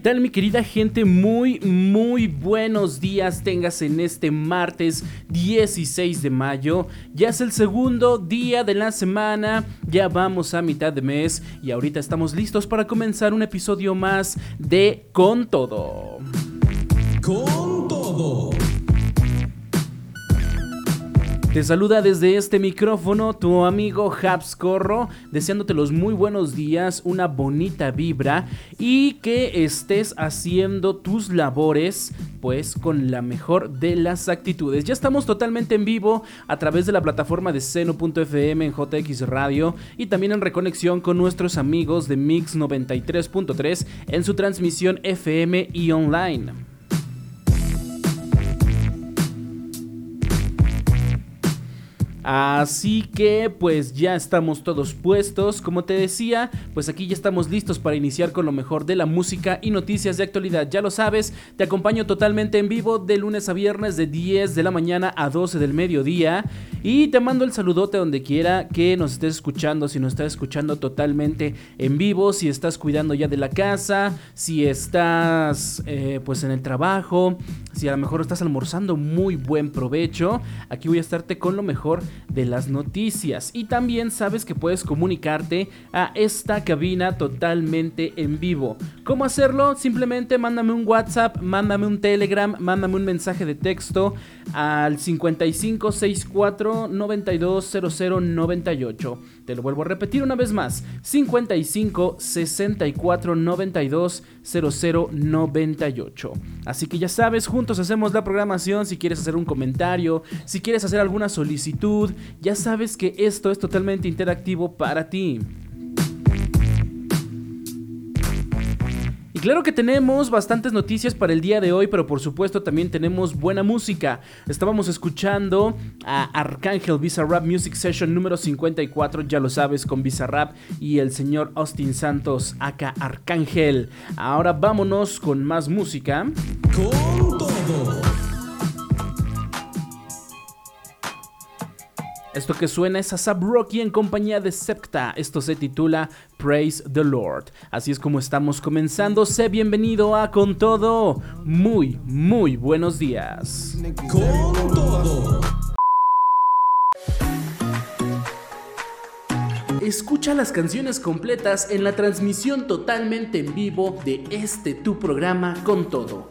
Tal mi querida gente? Muy, muy buenos días tengas en este martes 16 de mayo. Ya es el segundo día de la semana, ya vamos a mitad de mes y ahorita estamos listos para comenzar un episodio más de Con Todo. Con todo. Te saluda desde este micrófono tu amigo Habs Corro, deseándote los muy buenos días, una bonita vibra y que estés haciendo tus labores pues con la mejor de las actitudes. Ya estamos totalmente en vivo a través de la plataforma de seno.fm en JX Radio y también en reconexión con nuestros amigos de Mix 93.3 en su transmisión FM y online. Así que pues ya estamos todos puestos, como te decía, pues aquí ya estamos listos para iniciar con lo mejor de la música y noticias de actualidad. Ya lo sabes, te acompaño totalmente en vivo de lunes a viernes de 10 de la mañana a 12 del mediodía y te mando el saludote donde quiera que nos estés escuchando, si nos estás escuchando totalmente en vivo, si estás cuidando ya de la casa, si estás eh, pues en el trabajo, si a lo mejor estás almorzando, muy buen provecho. Aquí voy a estarte con lo mejor de las noticias. Y también sabes que puedes comunicarte a esta cabina totalmente en vivo. ¿Cómo hacerlo? Simplemente mándame un WhatsApp, mándame un Telegram, mándame un mensaje de texto al 5564 920098. Te lo vuelvo a repetir una vez más. 55 64 92 0098. Así que ya sabes, juntos hacemos la programación. Si quieres hacer un comentario, si quieres hacer alguna solicitud, ya sabes que esto es totalmente interactivo para ti. Claro que tenemos bastantes noticias para el día de hoy, pero por supuesto también tenemos buena música. Estábamos escuchando a Arcángel Bizarrap Music Session número 54, ya lo sabes, con Bizarrap y el señor Austin Santos, acá Arcángel. Ahora vámonos con más música. Con todo. Esto que suena es a Rocky en compañía de Septa. Esto se titula Praise the Lord. Así es como estamos comenzando. Sé bienvenido a Con Todo. Muy, muy buenos días. Con todo. Escucha las canciones completas en la transmisión totalmente en vivo de este tu programa Con Todo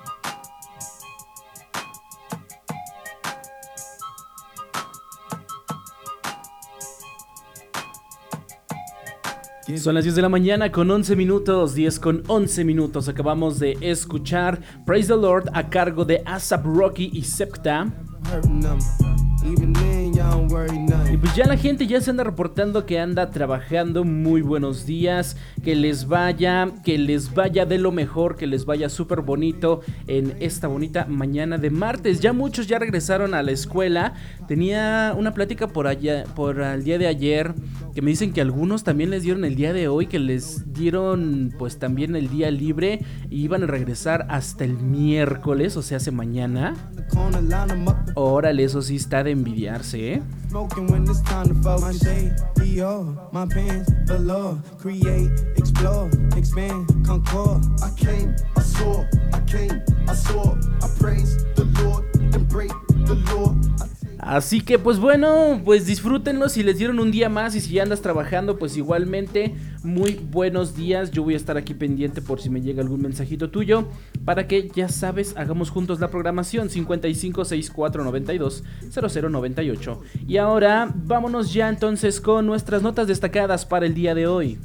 Son las 10 de la mañana con 11 minutos, 10 con 11 minutos. Acabamos de escuchar Praise the Lord a cargo de ASAP Rocky y Septa. Y pues ya la gente ya se anda reportando que anda trabajando. Muy buenos días. Que les vaya, que les vaya de lo mejor, que les vaya súper bonito en esta bonita mañana de martes. Ya muchos ya regresaron a la escuela. Tenía una plática por allá, por el día de ayer, que me dicen que algunos también les dieron el día de hoy, que les dieron pues también el día libre y iban a regresar hasta el miércoles, o sea, hace mañana. Órale, eso sí está de envidiarse, ¿eh? Smoking when it's time to focus. My shade, Dior, my pants, below. Create, explore, expand, concord. I came, I saw, I came, I saw. I praise the Lord and break the law. I Así que pues bueno, pues disfrútenlo si les dieron un día más y si ya andas trabajando, pues igualmente muy buenos días. Yo voy a estar aquí pendiente por si me llega algún mensajito tuyo para que ya sabes, hagamos juntos la programación 556492 0098. Y ahora vámonos ya entonces con nuestras notas destacadas para el día de hoy.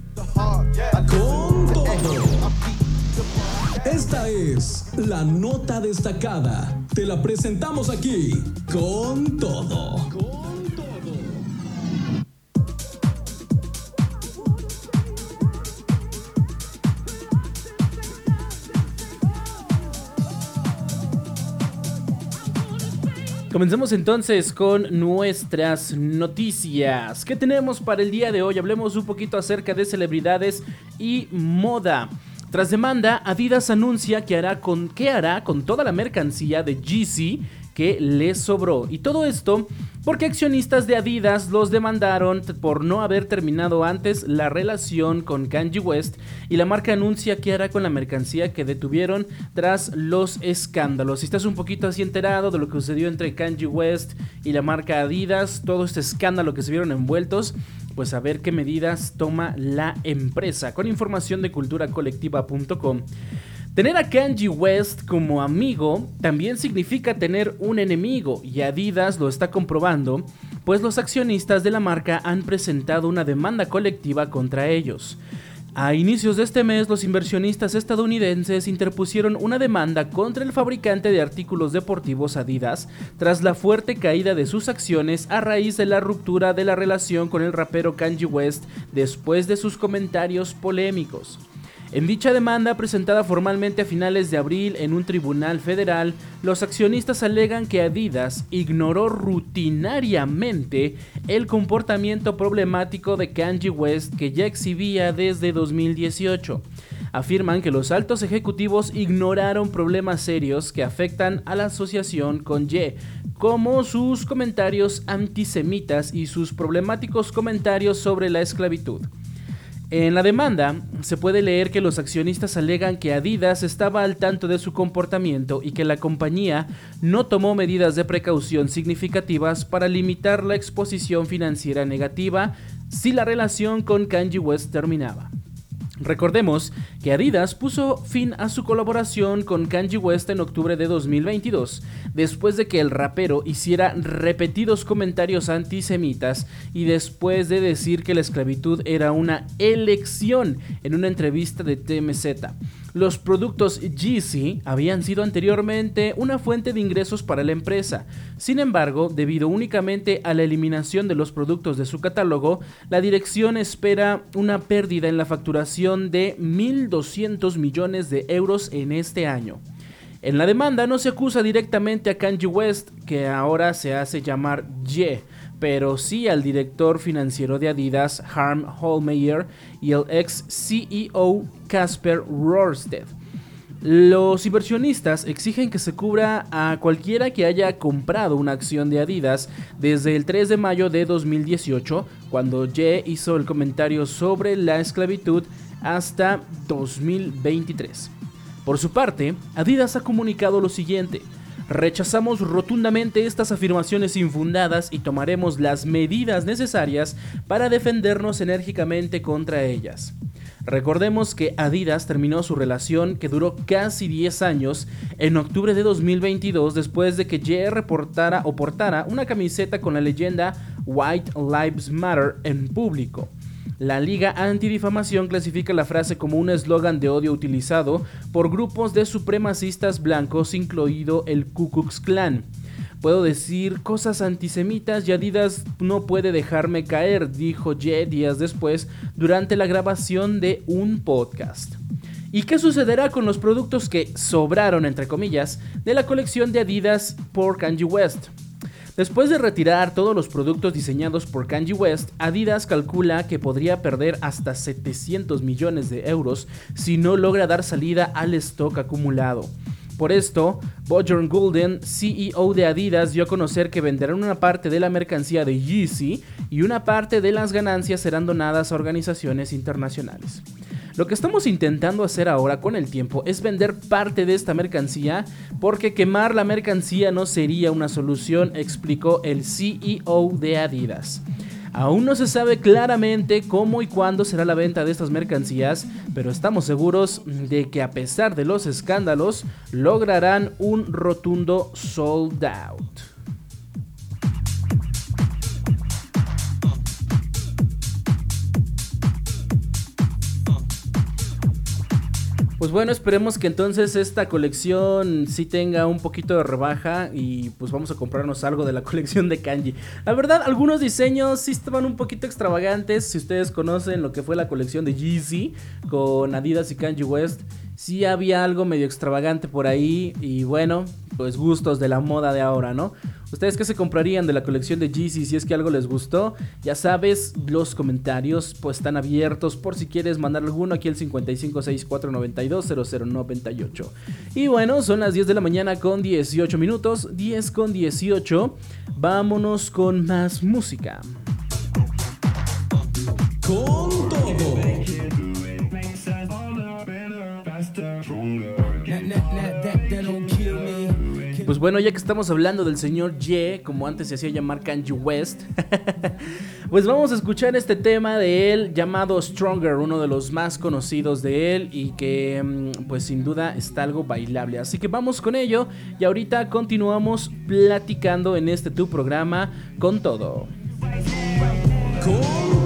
Esta es la nota destacada. Te la presentamos aquí con todo. Comencemos entonces con nuestras noticias. ¿Qué tenemos para el día de hoy? Hablemos un poquito acerca de celebridades y moda. Tras demanda, Adidas anuncia que hará con, qué hará con toda la mercancía de Yeezy que le sobró. Y todo esto porque accionistas de Adidas los demandaron por no haber terminado antes la relación con Kanye West y la marca anuncia qué hará con la mercancía que detuvieron tras los escándalos. Si estás un poquito así enterado de lo que sucedió entre Kanye West y la marca Adidas, todo este escándalo que se vieron envueltos, pues a ver qué medidas toma la empresa. Con información de culturacolectiva.com. Tener a Kanye West como amigo también significa tener un enemigo y Adidas lo está comprobando, pues los accionistas de la marca han presentado una demanda colectiva contra ellos. A inicios de este mes, los inversionistas estadounidenses interpusieron una demanda contra el fabricante de artículos deportivos Adidas tras la fuerte caída de sus acciones a raíz de la ruptura de la relación con el rapero Kanye West después de sus comentarios polémicos. En dicha demanda presentada formalmente a finales de abril en un tribunal federal, los accionistas alegan que Adidas ignoró rutinariamente el comportamiento problemático de Kanye West que ya exhibía desde 2018. Afirman que los altos ejecutivos ignoraron problemas serios que afectan a la asociación con Ye, como sus comentarios antisemitas y sus problemáticos comentarios sobre la esclavitud. En la demanda se puede leer que los accionistas alegan que Adidas estaba al tanto de su comportamiento y que la compañía no tomó medidas de precaución significativas para limitar la exposición financiera negativa si la relación con Kanye West terminaba. Recordemos que Adidas puso fin a su colaboración con Kanye West en octubre de 2022, después de que el rapero hiciera repetidos comentarios antisemitas y después de decir que la esclavitud era una elección en una entrevista de TMZ. Los productos Yeezy habían sido anteriormente una fuente de ingresos para la empresa. Sin embargo, debido únicamente a la eliminación de los productos de su catálogo, la dirección espera una pérdida en la facturación de 1.200 millones de euros en este año. En la demanda no se acusa directamente a Kanye West, que ahora se hace llamar Ye, pero sí al director financiero de Adidas, Harm Holmeyer, y el ex CEO Casper Rorsted. Los inversionistas exigen que se cubra a cualquiera que haya comprado una acción de Adidas desde el 3 de mayo de 2018, cuando Ye hizo el comentario sobre la esclavitud, hasta 2023. Por su parte, Adidas ha comunicado lo siguiente. Rechazamos rotundamente estas afirmaciones infundadas y tomaremos las medidas necesarias para defendernos enérgicamente contra ellas. Recordemos que Adidas terminó su relación que duró casi 10 años en octubre de 2022 después de que Ye reportara o portara una camiseta con la leyenda White Lives Matter en público. La Liga Antidifamación clasifica la frase como un eslogan de odio utilizado por grupos de supremacistas blancos, incluido el Ku Klux Klan. Puedo decir cosas antisemitas y Adidas no puede dejarme caer, dijo Ye días después durante la grabación de un podcast. ¿Y qué sucederá con los productos que sobraron, entre comillas, de la colección de Adidas por Kanye West? Después de retirar todos los productos diseñados por Kanye West, Adidas calcula que podría perder hasta 700 millones de euros si no logra dar salida al stock acumulado. Por esto, Bjorn Gulden, CEO de Adidas, dio a conocer que venderán una parte de la mercancía de Yeezy y una parte de las ganancias serán donadas a organizaciones internacionales. Lo que estamos intentando hacer ahora con el tiempo es vender parte de esta mercancía porque quemar la mercancía no sería una solución, explicó el CEO de Adidas. Aún no se sabe claramente cómo y cuándo será la venta de estas mercancías, pero estamos seguros de que a pesar de los escándalos, lograrán un rotundo sold out. Pues bueno, esperemos que entonces esta colección sí tenga un poquito de rebaja y pues vamos a comprarnos algo de la colección de Kanji. La verdad, algunos diseños sí estaban un poquito extravagantes. Si ustedes conocen lo que fue la colección de Yeezy con Adidas y Kanji West, sí había algo medio extravagante por ahí y bueno, pues gustos de la moda de ahora, ¿no? ¿Ustedes qué se comprarían de la colección de Yeezy si es que algo les gustó? Ya sabes, los comentarios pues están abiertos por si quieres mandar alguno aquí al 5564920098. Y bueno, son las 10 de la mañana con 18 minutos, 10 con 18. Vámonos con más música. Pues bueno, ya que estamos hablando del señor Ye, como antes se hacía llamar Kanye West, pues vamos a escuchar este tema de él llamado Stronger, uno de los más conocidos de él y que mm, pues sin duda está algo bailable. Así que vamos con ello y ahorita continuamos platicando en este tu programa con todo. Con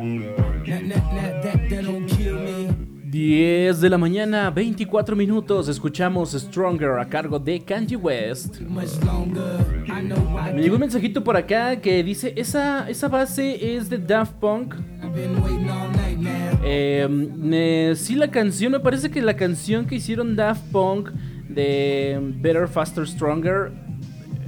10 de la mañana, 24 minutos, escuchamos Stronger a cargo de Kanye West. Me llegó un mensajito por acá que dice, esa, esa base es de Daft Punk. Eh, sí, la canción, me parece que la canción que hicieron Daft Punk de Better, Faster, Stronger,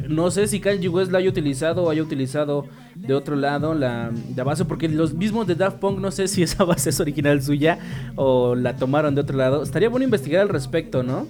no sé si Kanye West la haya utilizado o haya utilizado de otro lado la, base, porque los mismos de Daft Punk, no sé si esa base es original suya o la tomaron de otro lado. Estaría bueno investigar al respecto, ¿no?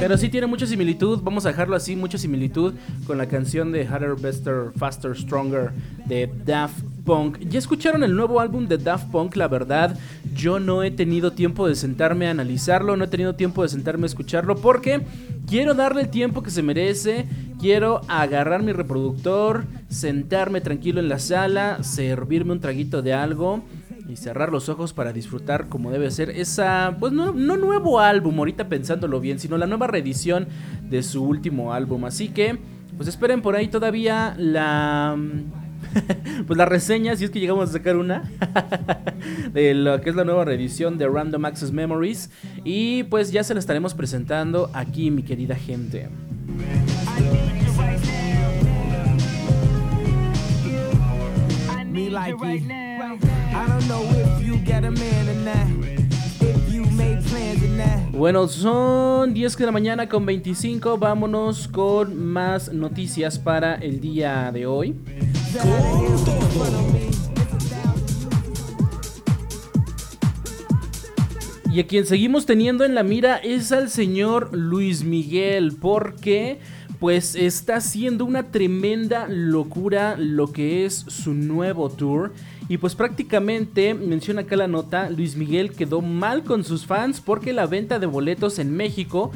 Pero sí tiene mucha similitud, vamos a dejarlo así, mucha similitud con la canción de Harder, Better, Faster, Stronger de Daft Punk. ¿Ya escucharon el nuevo álbum de Daft Punk? La verdad, yo no he tenido tiempo de sentarme a analizarlo, no he tenido tiempo de sentarme a escucharlo porque quiero darle el tiempo que se merece. Quiero agarrar mi reproductor, sentarme tranquilo en la sala, servirme un traguito de algo y cerrar los ojos para disfrutar como debe ser esa, pues no, no nuevo álbum, ahorita pensándolo bien, sino la nueva reedición de su último álbum. Así que, pues esperen por ahí todavía la pues la reseña, si es que llegamos a sacar una, de lo que es la nueva reedición de Random Access Memories. Y pues ya se la estaremos presentando aquí, mi querida gente. Bueno, son 10 de la mañana con 25. Vámonos con más noticias para el día de hoy. Y a quien seguimos teniendo en la mira es al señor Luis Miguel. ¿Por qué? pues está haciendo una tremenda locura lo que es su nuevo tour. Y pues prácticamente, menciona acá la nota, Luis Miguel quedó mal con sus fans porque la venta de boletos en México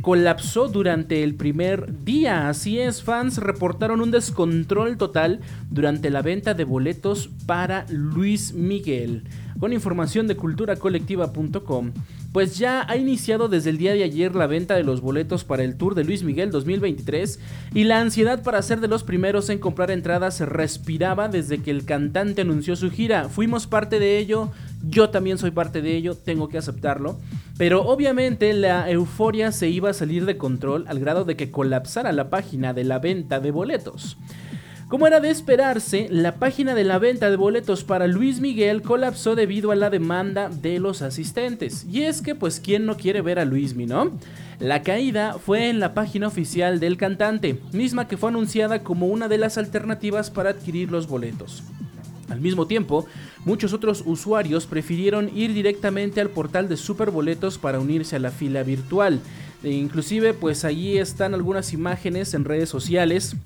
colapsó durante el primer día. Así es, fans reportaron un descontrol total durante la venta de boletos para Luis Miguel. Con información de culturacolectiva.com, pues ya ha iniciado desde el día de ayer la venta de los boletos para el Tour de Luis Miguel 2023 y la ansiedad para ser de los primeros en comprar entradas respiraba desde que el cantante anunció su gira. Fuimos parte de ello, yo también soy parte de ello, tengo que aceptarlo. Pero obviamente la euforia se iba a salir de control al grado de que colapsara la página de la venta de boletos. Como era de esperarse, la página de la venta de boletos para Luis Miguel colapsó debido a la demanda de los asistentes. Y es que, pues, ¿quién no quiere ver a Luis no? La caída fue en la página oficial del cantante, misma que fue anunciada como una de las alternativas para adquirir los boletos. Al mismo tiempo, muchos otros usuarios prefirieron ir directamente al portal de Superboletos para unirse a la fila virtual. E inclusive, pues allí están algunas imágenes en redes sociales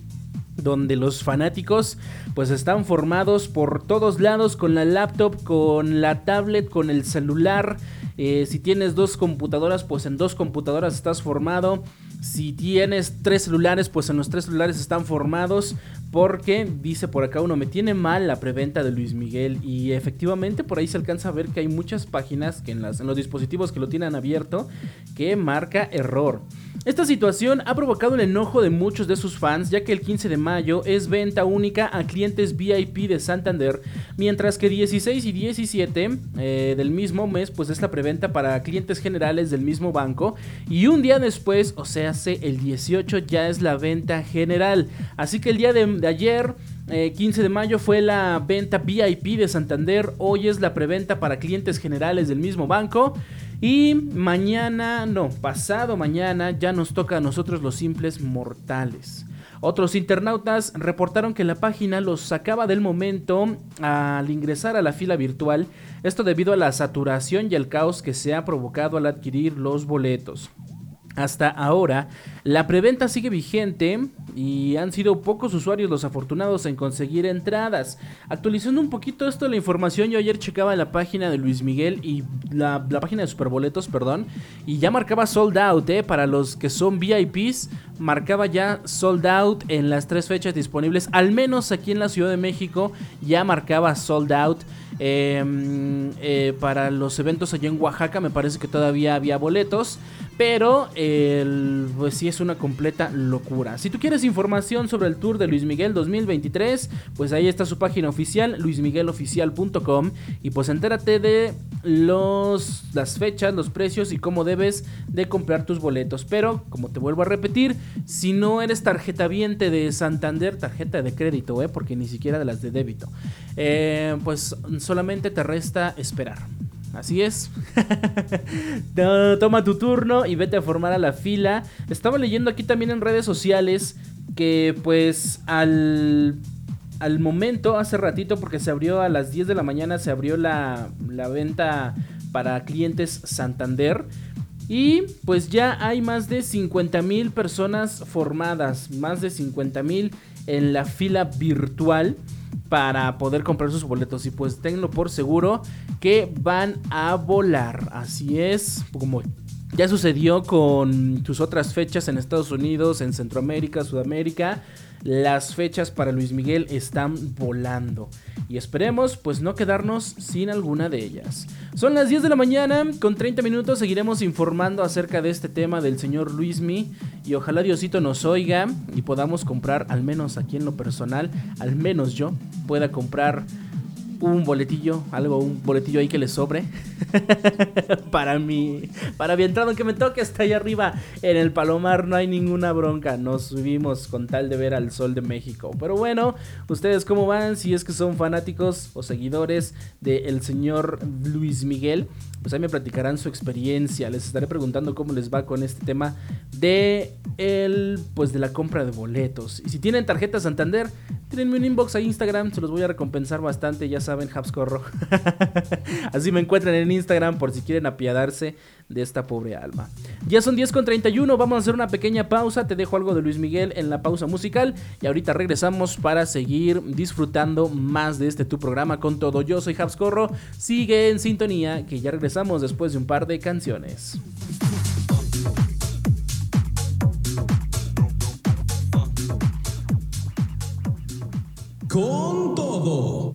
donde los fanáticos pues están formados por todos lados con la laptop, con la tablet, con el celular. Eh, si tienes dos computadoras, pues en dos computadoras estás formado. Si tienes tres celulares, pues en los tres celulares están formados. Porque dice por acá uno, me tiene mal la preventa de Luis Miguel. Y efectivamente por ahí se alcanza a ver que hay muchas páginas que en, en los dispositivos que lo tienen abierto que marca error. Esta situación ha provocado el enojo de muchos de sus fans, ya que el 15 de mayo es venta única a clientes VIP de Santander, mientras que 16 y 17 eh, del mismo mes, pues es la preventa para clientes generales del mismo banco, y un día después, o sea, el 18 ya es la venta general. Así que el día de, ayer 15 eh, de mayo fue la venta VIP de Santander. Hoy es la preventa para clientes generales del mismo banco. Y mañana, no, pasado mañana ya nos toca a nosotros los simples mortales. Otros internautas reportaron que la página los sacaba del momento al ingresar a la fila virtual, esto debido a la saturación y el caos que se ha provocado al adquirir los boletos. Hasta ahora, la preventa sigue vigente y han sido pocos usuarios los afortunados en conseguir entradas. Actualizando un poquito esto la información, yo ayer checaba la página de Luis Miguel y la, página de Superboletos, perdón, y ya marcaba sold out, ¿eh? Para los que son VIPs, marcaba ya sold out en las tres fechas disponibles, al menos aquí en la Ciudad de México ya marcaba sold out. Em, eh, para los eventos allá en Oaxaca me parece que todavía había boletos. Pero el, pues sí es una completa locura. Si tú quieres información sobre el tour de Luis Miguel 2023, pues ahí está su página oficial, luismigueloficial.com. Y pues entérate de los, las fechas, los precios y cómo debes de comprar tus boletos. Pero, como te vuelvo a repetir, si no eres tarjeta viente de Santander, tarjeta de crédito, ¿eh? porque ni siquiera de las de débito, eh, pues solamente te resta esperar. Así es. Toma tu turno y vete a formar a la fila. Estaba leyendo aquí también en redes sociales que pues al, al momento, hace ratito, porque se abrió a las 10 de la mañana, se abrió la, la venta para clientes Santander. Y pues ya hay más de 50 mil personas formadas, más de 50 mil en la fila virtual para poder comprar sus boletos. Y pues tenlo por seguro que van a volar. Así es, como ya sucedió con tus otras fechas en Estados Unidos, en Centroamérica, Sudamérica las fechas para Luis Miguel están volando y esperemos pues no quedarnos sin alguna de ellas. Son las 10 de la mañana, con 30 minutos seguiremos informando acerca de este tema del señor Luismi y ojalá Diosito nos oiga y podamos comprar, al menos aquí en lo personal, al menos yo pueda comprar un boletillo, algo, un boletillo ahí que le sobre. para mí, para mi entrada, que me toque hasta allá arriba en el Palomar, no hay ninguna bronca. Nos subimos con tal de ver al sol de México. Pero bueno, ustedes cómo van, si es que son fanáticos o seguidores del señor Luis Miguel pues ahí me platicarán su experiencia. Les estaré preguntando cómo les va con este tema de el, pues de la compra de boletos. Y si tienen tarjeta Santander, tírenme un inbox a Instagram, se los voy a recompensar bastante, ya saben Habscorro. Así me encuentran en Instagram por si quieren apiadarse de esta pobre alma. Ya son 10 con 31, vamos a hacer una pequeña pausa. Te dejo algo de Luis Miguel en la pausa musical y ahorita regresamos para seguir disfrutando más de este tu programa con todo. Yo soy Habscorro, sigue en sintonía que ya regresamos después de un par de canciones. Con todo.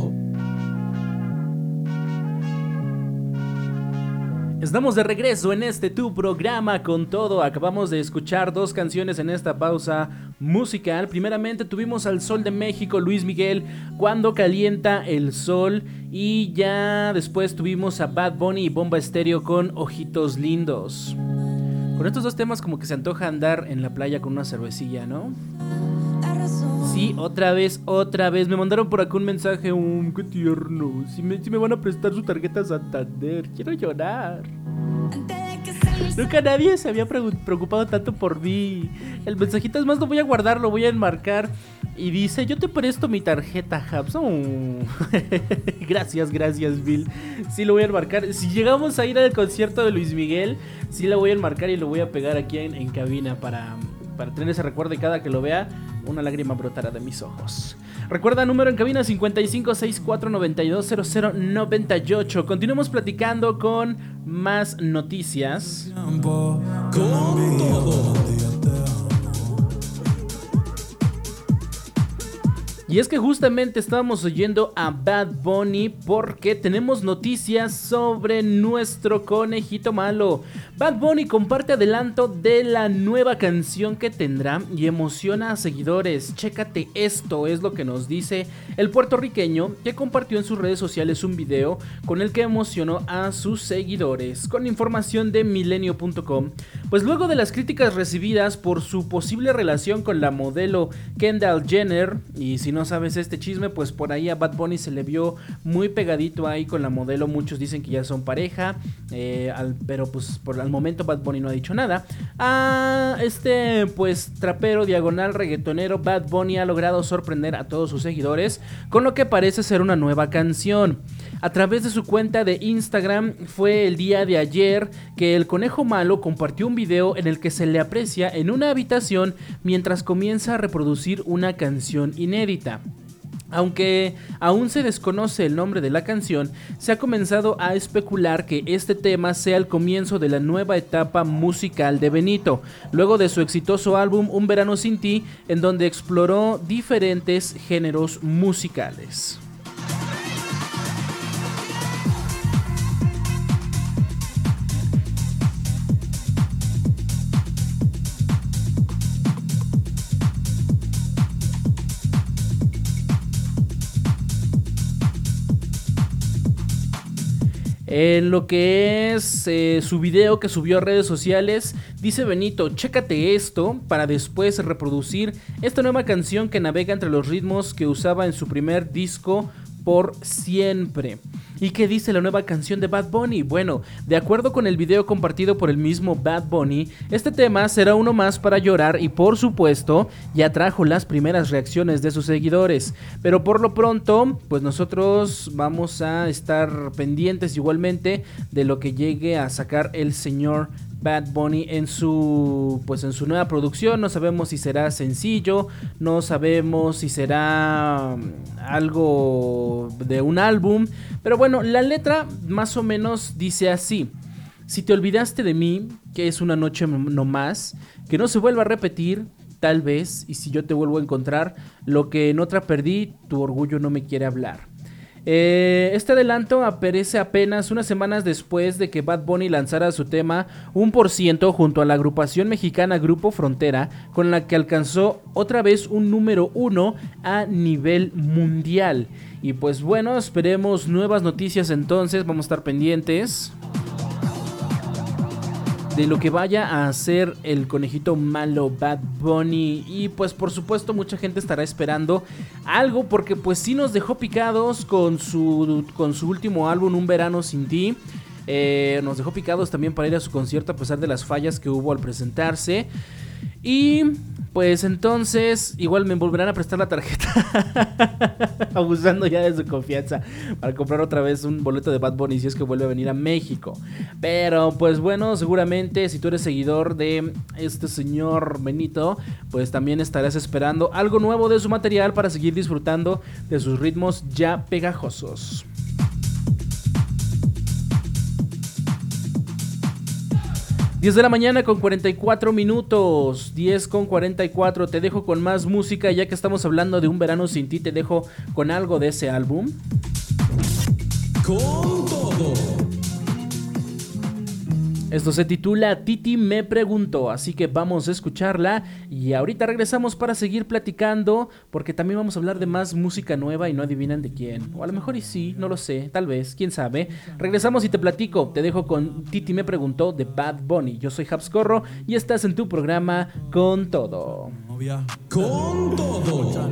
Estamos de regreso en este tu programa con todo. Acabamos de escuchar dos canciones en esta pausa musical. Primeramente tuvimos al Sol de México, Luis Miguel, Cuando calienta el sol. Y ya después tuvimos a Bad Bunny y Bomba Estéreo con Ojitos Lindos. Con estos dos temas como que se antoja andar en la playa con una cervecilla, ¿no? Sí, otra vez, otra vez. Me mandaron por acá un mensaje, un qué tierno. Si me, si me van a prestar su tarjeta Santander, quiero llorar. Nunca nadie se había preocupado tanto por mí. El mensajito es más, lo voy a guardar, lo voy a enmarcar. Y dice, yo te presto mi tarjeta, Habs. gracias, gracias, Bill. Sí, lo voy a enmarcar. Si llegamos a ir al concierto de Luis Miguel, sí lo voy a enmarcar y lo voy a pegar aquí en, en cabina para, para tener ese recuerdo y cada que lo vea, una lágrima brotará de mis ojos. Recuerda número en cabina 5564920098. Continuamos platicando con más noticias. Con todo. Y es que justamente estábamos oyendo a Bad Bunny porque tenemos noticias sobre nuestro conejito malo. Bad Bunny comparte adelanto de la nueva canción que tendrá y emociona a seguidores. Chécate esto, es lo que nos dice el puertorriqueño que compartió en sus redes sociales un video con el que emocionó a sus seguidores. Con información de milenio.com, pues luego de las críticas recibidas por su posible relación con la modelo Kendall Jenner, y si no sabes este chisme, pues por ahí a Bad Bunny se le vio muy pegadito ahí con la modelo. Muchos dicen que ya son pareja, eh, pero pues por el momento Bad Bunny no ha dicho nada. A este pues trapero diagonal reggaetonero Bad Bunny ha logrado sorprender a todos sus seguidores con lo que parece ser una nueva canción. A través de su cuenta de Instagram fue el día de ayer que el conejo malo compartió un video en el que se le aprecia en una habitación mientras comienza a reproducir una canción inédita. Aunque aún se desconoce el nombre de la canción, se ha comenzado a especular que este tema sea el comienzo de la nueva etapa musical de Benito, luego de su exitoso álbum Un verano sin ti, en donde exploró diferentes géneros musicales. En lo que es eh, su video que subió a redes sociales, dice Benito, chécate esto para después reproducir esta nueva canción que navega entre los ritmos que usaba en su primer disco por siempre. ¿Y qué dice la nueva canción de Bad Bunny? Bueno, de acuerdo con el video compartido por el mismo Bad Bunny, este tema será uno más para llorar y por supuesto ya trajo las primeras reacciones de sus seguidores. Pero por lo pronto, pues nosotros vamos a estar pendientes igualmente de lo que llegue a sacar el señor Bad Bunny en su pues en su nueva producción. No sabemos si será sencillo, no sabemos si será mm, algo de un álbum, pero bueno, la letra más o menos dice así: Si te olvidaste de mí, que es una noche no más, que no se vuelva a repetir, tal vez, y si yo te vuelvo a encontrar, lo que en otra perdí, tu orgullo no me quiere hablar. Eh, este adelanto aparece apenas unas semanas después de que Bad Bunny lanzara su tema Un por ciento junto a la agrupación mexicana Grupo Frontera, con la que alcanzó otra vez un número uno a nivel mundial. Y pues bueno, esperemos nuevas noticias entonces, vamos a estar pendientes de lo que vaya a hacer el conejito malo Bad Bunny. Y pues por supuesto mucha gente estará esperando algo porque pues sí nos dejó picados con su, con su último álbum Un verano sin ti. Eh, nos dejó picados también para ir a su concierto a pesar de las fallas que hubo al presentarse. Y pues entonces, igual me volverán a prestar la tarjeta. Abusando ya de su confianza. Para comprar otra vez un boleto de Bad Bunny si es que vuelve a venir a México. Pero pues bueno, seguramente si tú eres seguidor de este señor Benito, pues también estarás esperando algo nuevo de su material para seguir disfrutando de sus ritmos ya pegajosos. 10 de la mañana con 44 minutos, 10 con 44, te dejo con más música ya que estamos hablando de un verano sin ti, te dejo con algo de ese álbum. Esto se titula Titi me preguntó, así que vamos a escucharla y ahorita regresamos para seguir platicando porque también vamos a hablar de más música nueva y no adivinan de quién. O a lo mejor y sí, no lo sé, tal vez, quién sabe. Regresamos y te platico, te dejo con Titi me preguntó de Bad Bunny. Yo soy Habscorro y estás en tu programa Con Todo. Con Todo.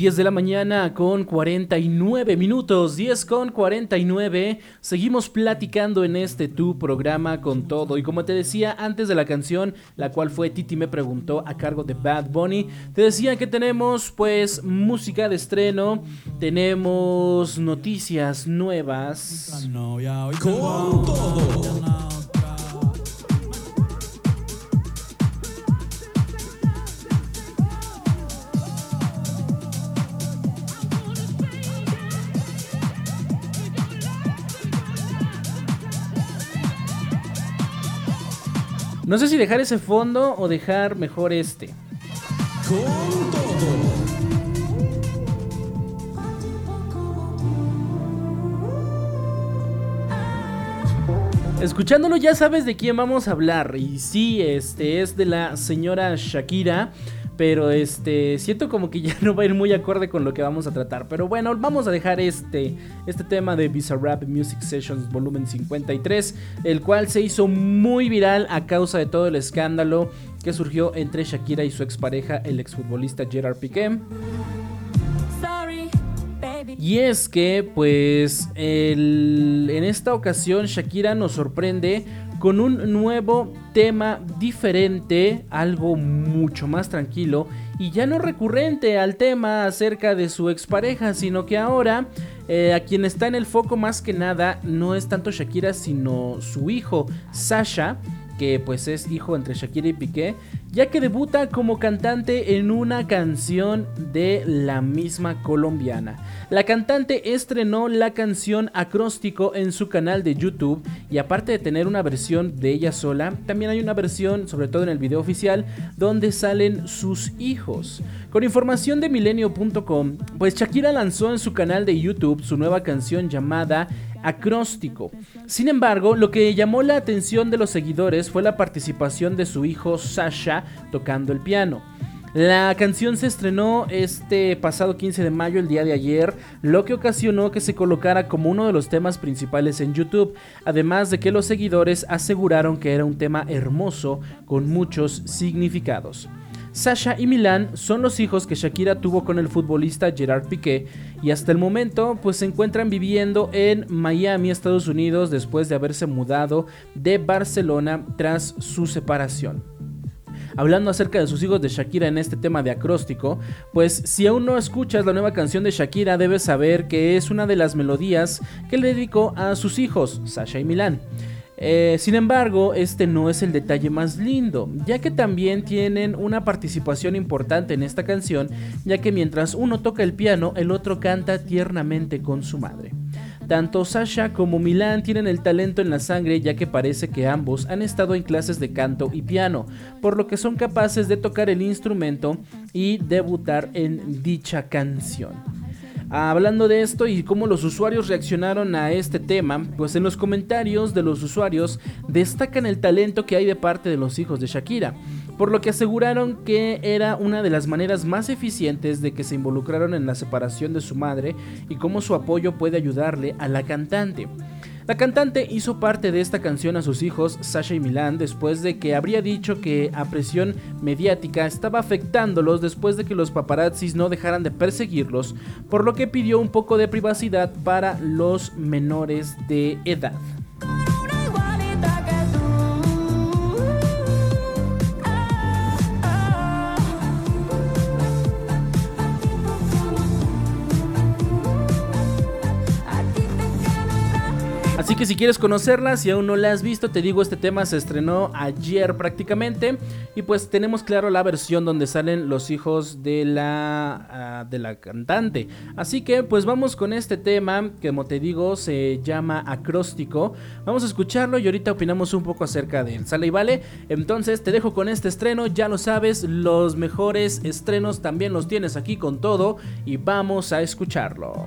10 de la mañana con 49 minutos, 10 con 49. Seguimos platicando en este tu programa con todo. Y como te decía antes de la canción, la cual fue Titi me preguntó a cargo de Bad Bunny, te decía que tenemos pues música de estreno, tenemos noticias nuevas. Con todo. No sé si dejar ese fondo o dejar mejor este. Escuchándolo ya sabes de quién vamos a hablar. Y sí, este es de la señora Shakira. Pero este, siento como que ya no va a ir muy acorde con lo que vamos a tratar. Pero bueno, vamos a dejar este, este tema de Bizarrap Music Sessions volumen 53, el cual se hizo muy viral a causa de todo el escándalo que surgió entre Shakira y su expareja, el exfutbolista Gerard Piqué. Y es que, pues, en esta ocasión Shakira nos sorprende con un nuevo tema diferente, algo mucho más tranquilo y ya no recurrente al tema acerca de su expareja, sino que ahora eh, a quien está en el foco más que nada no es tanto Shakira, sino su hijo, Sasha que pues es hijo entre Shakira y Piqué, ya que debuta como cantante en una canción de la misma colombiana. La cantante estrenó la canción Acróstico en su canal de YouTube y aparte de tener una versión de ella sola, también hay una versión, sobre todo en el video oficial, donde salen sus hijos. Con información de milenio.com, pues Shakira lanzó en su canal de YouTube su nueva canción llamada acróstico. Sin embargo, lo que llamó la atención de los seguidores fue la participación de su hijo Sasha tocando el piano. La canción se estrenó este pasado 15 de mayo, el día de ayer, lo que ocasionó que se colocara como uno de los temas principales en YouTube, además de que los seguidores aseguraron que era un tema hermoso con muchos significados. Sasha y Milan son los hijos que Shakira tuvo con el futbolista Gerard Piqué y hasta el momento pues se encuentran viviendo en Miami, Estados Unidos después de haberse mudado de Barcelona tras su separación. Hablando acerca de sus hijos de Shakira en este tema de acróstico, pues si aún no escuchas la nueva canción de Shakira debes saber que es una de las melodías que le dedicó a sus hijos, Sasha y Milan. Eh, sin embargo, este no es el detalle más lindo, ya que también tienen una participación importante en esta canción, ya que mientras uno toca el piano, el otro canta tiernamente con su madre. Tanto Sasha como Milan tienen el talento en la sangre ya que parece que ambos han estado en clases de canto y piano, por lo que son capaces de tocar el instrumento y debutar en dicha canción. Hablando de esto y cómo los usuarios reaccionaron a este tema, pues en los comentarios de los usuarios destacan el talento que hay de parte de los hijos de Shakira, por lo que aseguraron que era una de las maneras más eficientes de que se involucraron en la separación de su madre y cómo su apoyo puede ayudarle a la cantante. La cantante hizo parte de esta canción a sus hijos, Sasha y Milan, después de que habría dicho que a presión mediática estaba afectándolos después de que los paparazzis no dejaran de perseguirlos, por lo que pidió un poco de privacidad para los menores de edad. Así que si quieres conocerla, si aún no la has visto, te digo, este tema se estrenó ayer prácticamente. Y pues tenemos claro la versión donde salen los hijos de la, ah, de la cantante. Así que pues vamos con este tema que como te digo se llama acróstico. Vamos a escucharlo y ahorita opinamos un poco acerca de él. ¿Sale y vale? Entonces te dejo con este estreno, ya lo sabes, los mejores estrenos también los tienes aquí con todo y vamos a escucharlo.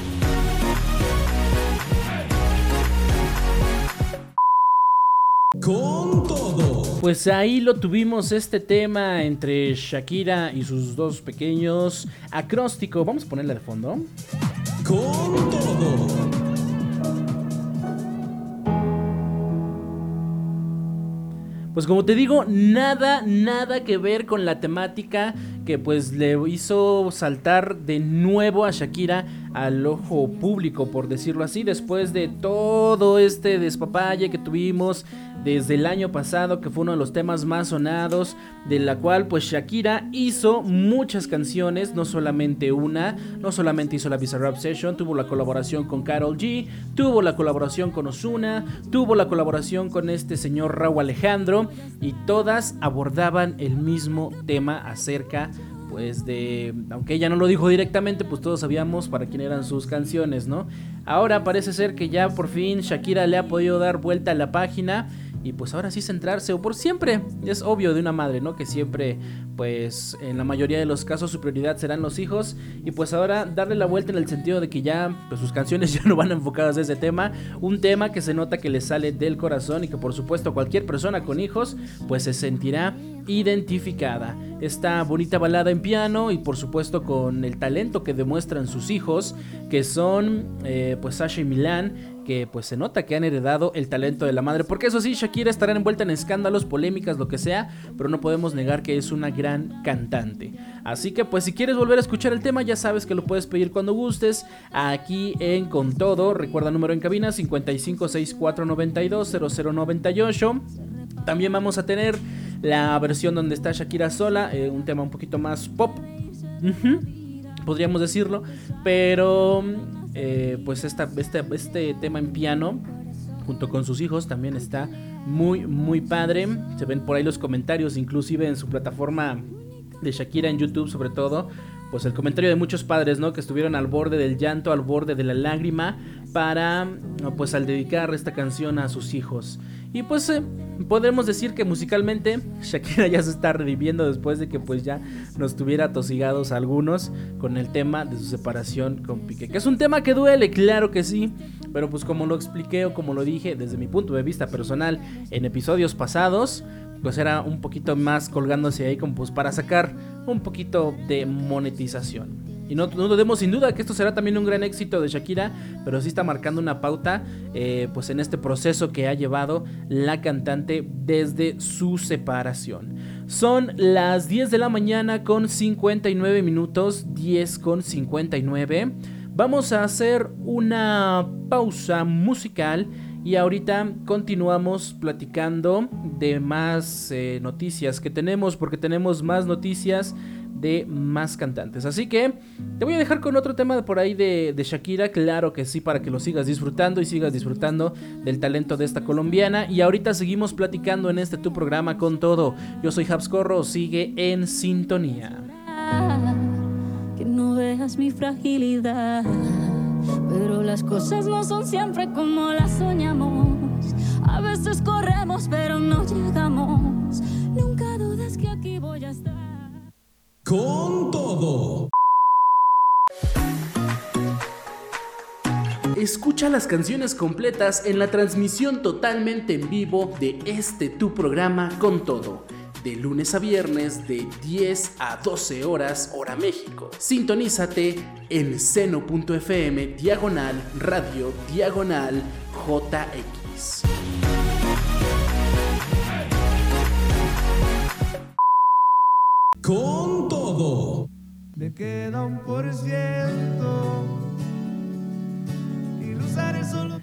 Con todo. Pues ahí lo tuvimos este tema entre Shakira y sus dos pequeños. Acróstico. Vamos a ponerle de fondo. Con todo. Pues como te digo, nada, nada que ver con la temática que pues le hizo saltar de nuevo a Shakira al ojo público, por decirlo así, después de todo este despapalle que tuvimos desde el año pasado, que fue uno de los temas más sonados, de la cual pues Shakira hizo muchas canciones, no solamente una, no solamente hizo la Bizarrap Session, tuvo la colaboración con Carol G, tuvo la colaboración con Osuna, tuvo la colaboración con este señor Raúl Alejandro, y todas abordaban el mismo tema acerca pues de, aunque ella no lo dijo directamente, pues todos sabíamos para quién eran sus canciones, ¿no? Ahora parece ser que ya por fin Shakira le ha podido dar vuelta a la página y pues ahora sí centrarse, o por siempre, es obvio de una madre, ¿no? Que siempre, pues en la mayoría de los casos su prioridad serán los hijos, y pues ahora darle la vuelta en el sentido de que ya, pues sus canciones ya no van enfocadas a ese tema, un tema que se nota que le sale del corazón y que por supuesto cualquier persona con hijos, pues se sentirá identificada. Esta bonita balada en piano y por supuesto con el talento que demuestran sus hijos, que son eh, pues Sasha y Milan, que pues se nota que han heredado el talento de la madre. Porque eso sí, Shakira estará envuelta en escándalos, polémicas, lo que sea, pero no podemos negar que es una gran cantante. Así que pues si quieres volver a escuchar el tema, ya sabes que lo puedes pedir cuando gustes, aquí en Con Todo. Recuerda número en cabina 5564920098. También vamos a tener la versión donde está Shakira sola, eh, un tema un poquito más pop. podríamos decirlo, pero eh, pues esta, este, este tema en piano junto con sus hijos también está muy muy padre. Se ven por ahí los comentarios, inclusive en su plataforma de Shakira en YouTube sobre todo, pues el comentario de muchos padres, ¿no? Que estuvieron al borde del llanto, al borde de la lágrima para pues al dedicar esta canción a sus hijos. Y pues eh, podemos decir que musicalmente Shakira ya se está reviviendo después de que pues ya nos tuviera tosigados algunos con el tema de su separación con Piqué. Que es un tema que duele, claro que sí, pero pues como lo expliqué o como lo dije desde mi punto de vista personal en episodios pasados, pues era un poquito más colgándose ahí como pues para sacar un poquito de monetización. Y no, no dudemos sin duda que esto será también un gran éxito de Shakira, pero sí está marcando una pauta eh, pues en este proceso que ha llevado la cantante desde su separación. Son las 10 de la mañana con 59 minutos, 10 con 59. Vamos a hacer una pausa musical y ahorita continuamos platicando de más eh, noticias que tenemos porque tenemos más noticias de más cantantes. Así que te voy a dejar con otro tema por ahí de, Shakira, claro que sí, para que lo sigas disfrutando y sigas disfrutando del talento de esta colombiana. Y ahorita seguimos platicando en este tu programa con todo. Yo soy Habscorro, sigue en sintonía. Que no veas mi fragilidad, pero las cosas no son siempre como las soñamos. A veces corremos, pero no llegamos. Nunca dudes que aquí voy a estar con todo. Escucha las canciones completas en la transmisión totalmente en vivo de este tu programa con todo, de lunes a viernes de 10 a 12 horas hora México. Sintonízate en seno.fm diagonal radio diagonal JX. Con todo. Me queda un por ciento. Y lo usaré solo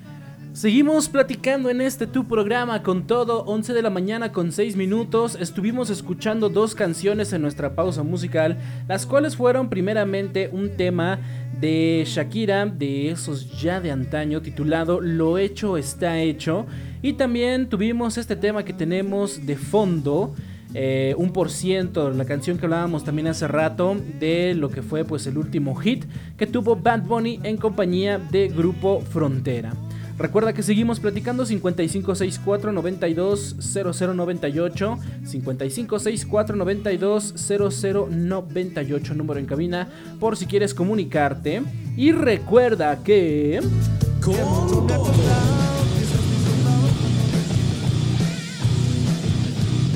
Seguimos platicando en este tu programa con todo, 11 de la mañana con 6 minutos. Estuvimos escuchando dos canciones en nuestra pausa musical, las cuales fueron primeramente un tema de Shakira, de esos ya de antaño, titulado Lo hecho está hecho. Y también tuvimos este tema que tenemos de fondo eh, un por ciento, la canción que hablábamos también hace rato de lo que fue pues el último hit que tuvo Bad Bunny en compañía de Grupo Frontera. Recuerda que seguimos platicando 5564 92 0098 5564 92 0098 número en cabina por si quieres comunicarte. Y recuerda que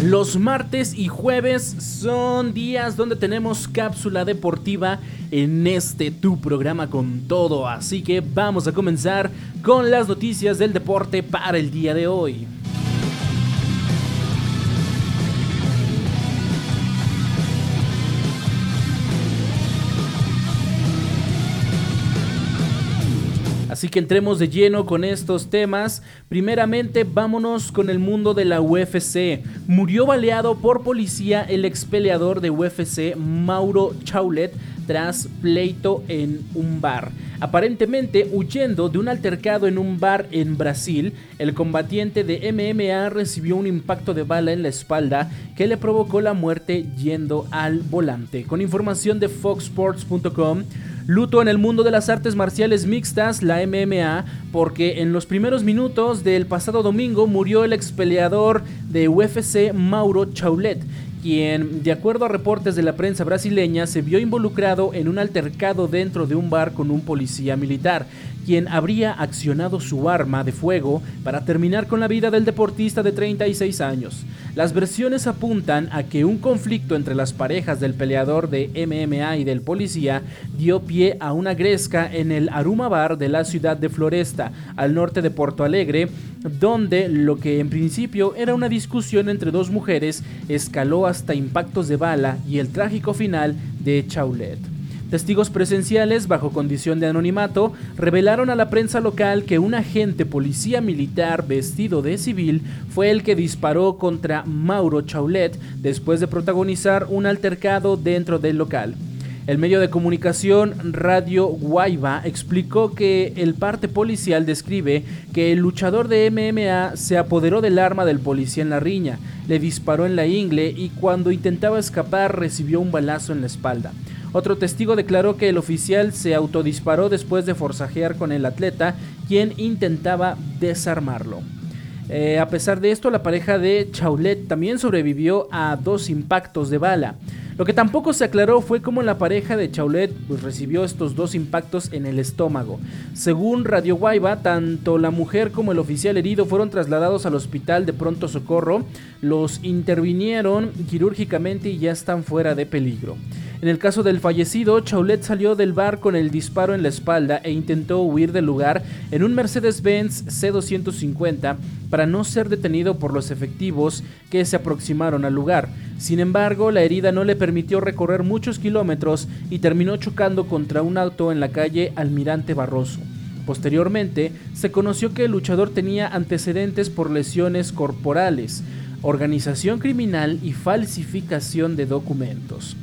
Los martes y jueves son días donde tenemos cápsula deportiva en este tu programa con todo, así que vamos a comenzar con las noticias del deporte para el día de hoy. Que entremos de lleno con estos temas. Primeramente, vámonos con el mundo de la UFC. Murió baleado por policía el ex peleador de UFC, Mauro Chaulet, tras pleito en un bar. Aparentemente huyendo de un altercado en un bar en Brasil, el combatiente de MMA recibió un impacto de bala en la espalda que le provocó la muerte yendo al volante. Con información de foxsports.com, Luto en el mundo de las artes marciales mixtas, la MMA, porque en los primeros minutos del pasado domingo murió el ex peleador de UFC Mauro Chaulet, quien, de acuerdo a reportes de la prensa brasileña, se vio involucrado en un altercado dentro de un bar con un policía militar quien habría accionado su arma de fuego para terminar con la vida del deportista de 36 años. Las versiones apuntan a que un conflicto entre las parejas del peleador de MMA y del policía dio pie a una gresca en el Aruma Bar de la ciudad de Floresta, al norte de Porto Alegre, donde lo que en principio era una discusión entre dos mujeres escaló hasta impactos de bala y el trágico final de Chaulet. Testigos presenciales, bajo condición de anonimato, revelaron a la prensa local que un agente policía militar vestido de civil fue el que disparó contra Mauro Chaulet después de protagonizar un altercado dentro del local. El medio de comunicación Radio Guayba explicó que el parte policial describe que el luchador de MMA se apoderó del arma del policía en la riña, le disparó en la ingle y cuando intentaba escapar recibió un balazo en la espalda. Otro testigo declaró que el oficial se autodisparó después de forzajear con el atleta, quien intentaba desarmarlo. Eh, a pesar de esto, la pareja de Chaulet también sobrevivió a dos impactos de bala. Lo que tampoco se aclaró fue cómo la pareja de Chaulet pues, recibió estos dos impactos en el estómago. Según Radio Guayba, tanto la mujer como el oficial herido fueron trasladados al hospital de pronto socorro, los intervinieron quirúrgicamente y ya están fuera de peligro. En el caso del fallecido, Chaulet salió del bar con el disparo en la espalda e intentó huir del lugar en un Mercedes-Benz C250 para no ser detenido por los efectivos que se aproximaron al lugar. Sin embargo, la herida no le permitió recorrer muchos kilómetros y terminó chocando contra un auto en la calle Almirante Barroso. Posteriormente, se conoció que el luchador tenía antecedentes por lesiones corporales, organización criminal y falsificación de documentos.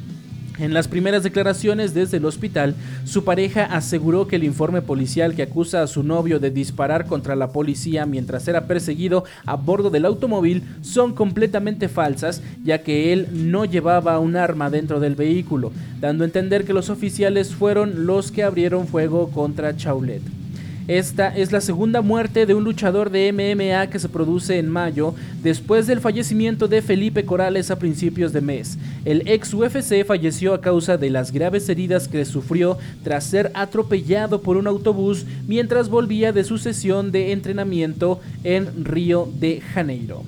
En las primeras declaraciones desde el hospital, su pareja aseguró que el informe policial que acusa a su novio de disparar contra la policía mientras era perseguido a bordo del automóvil son completamente falsas, ya que él no llevaba un arma dentro del vehículo, dando a entender que los oficiales fueron los que abrieron fuego contra Chaulet. Esta es la segunda muerte de un luchador de MMA que se produce en mayo, después del fallecimiento de Felipe Corales a principios de mes. El ex UFC falleció a causa de las graves heridas que sufrió tras ser atropellado por un autobús mientras volvía de su sesión de entrenamiento en Río de Janeiro.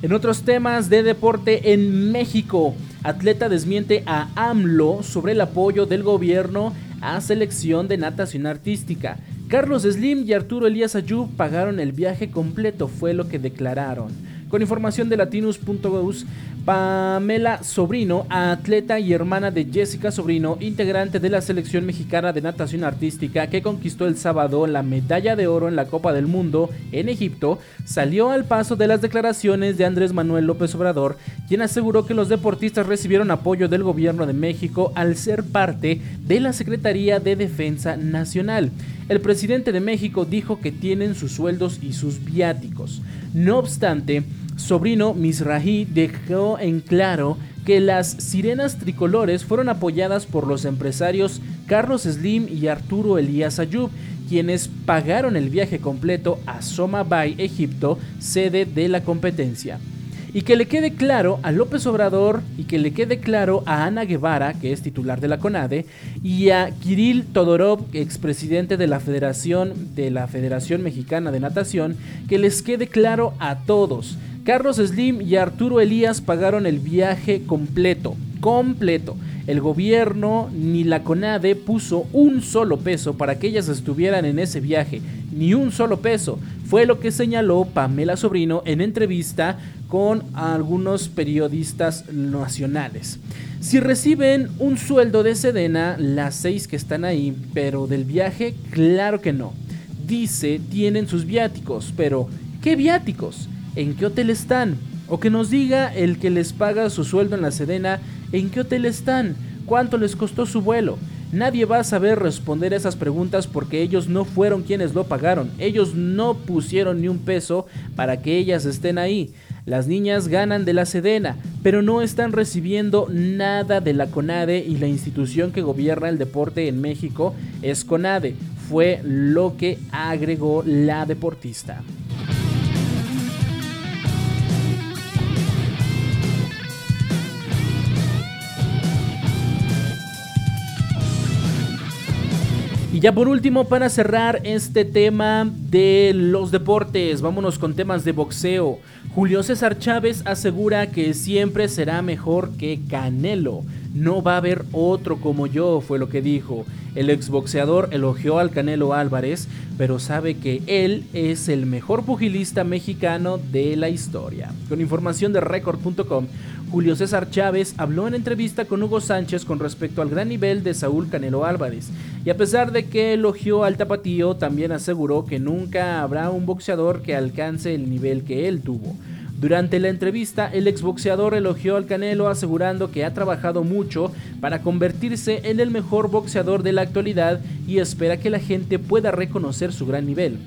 En otros temas de deporte en México, atleta desmiente a AMLO sobre el apoyo del gobierno a selección de natación artística. Carlos Slim y Arturo Elías Ayub pagaron el viaje completo, fue lo que declararon. Con información de latinus.us, Pamela Sobrino, atleta y hermana de Jessica Sobrino, integrante de la selección mexicana de natación artística que conquistó el sábado la medalla de oro en la Copa del Mundo en Egipto, salió al paso de las declaraciones de Andrés Manuel López Obrador, quien aseguró que los deportistas recibieron apoyo del gobierno de México al ser parte de la Secretaría de Defensa Nacional. El presidente de México dijo que tienen sus sueldos y sus viáticos. No obstante, sobrino Misrahi dejó en claro que las sirenas tricolores fueron apoyadas por los empresarios Carlos Slim y Arturo Elías Ayub, quienes pagaron el viaje completo a Soma Bay, Egipto, sede de la competencia. Y que le quede claro a López Obrador y que le quede claro a Ana Guevara, que es titular de la CONADE, y a Kirill Todorov, expresidente de la Federación de la Federación Mexicana de Natación, que les quede claro a todos Carlos Slim y Arturo Elías pagaron el viaje completo, completo. El gobierno ni la CONADE puso un solo peso para que ellas estuvieran en ese viaje, ni un solo peso. Fue lo que señaló Pamela Sobrino en entrevista con algunos periodistas nacionales. Si reciben un sueldo de Sedena, las seis que están ahí, pero del viaje, claro que no. Dice, tienen sus viáticos, pero ¿qué viáticos? en qué hotel están. O que nos diga el que les paga su sueldo en la Sedena en qué hotel están, cuánto les costó su vuelo. Nadie va a saber responder esas preguntas porque ellos no fueron quienes lo pagaron. Ellos no pusieron ni un peso para que ellas estén ahí. Las niñas ganan de la Sedena, pero no están recibiendo nada de la CONADE y la institución que gobierna el deporte en México es CONADE. Fue lo que agregó la deportista. Y ya por último, para cerrar este tema de los deportes, vámonos con temas de boxeo. Julio César Chávez asegura que siempre será mejor que Canelo. No va a haber otro como yo, fue lo que dijo. El exboxeador elogió al Canelo Álvarez, pero sabe que él es el mejor pugilista mexicano de la historia. Con información de record.com, Julio César Chávez habló en entrevista con Hugo Sánchez con respecto al gran nivel de Saúl Canelo Álvarez, y a pesar de que elogió al tapatío, también aseguró que nunca habrá un boxeador que alcance el nivel que él tuvo. Durante la entrevista, el exboxeador elogió al Canelo asegurando que ha trabajado mucho para convertirse en el mejor boxeador de la actualidad y espera que la gente pueda reconocer su gran nivel.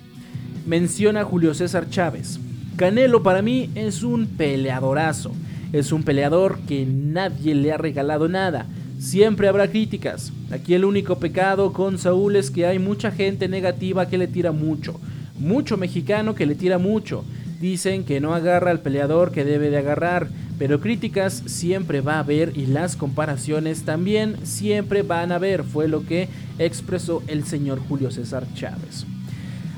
Menciona Julio César Chávez. Canelo para mí es un peleadorazo. Es un peleador que nadie le ha regalado nada. siempre habrá críticas. Aquí el único pecado con Saúl es que hay mucha gente negativa que le tira mucho, mucho mexicano que le tira mucho. Dicen que no agarra al peleador que debe de agarrar, pero críticas siempre va a haber y las comparaciones también siempre van a haber, fue lo que expresó el señor Julio César Chávez.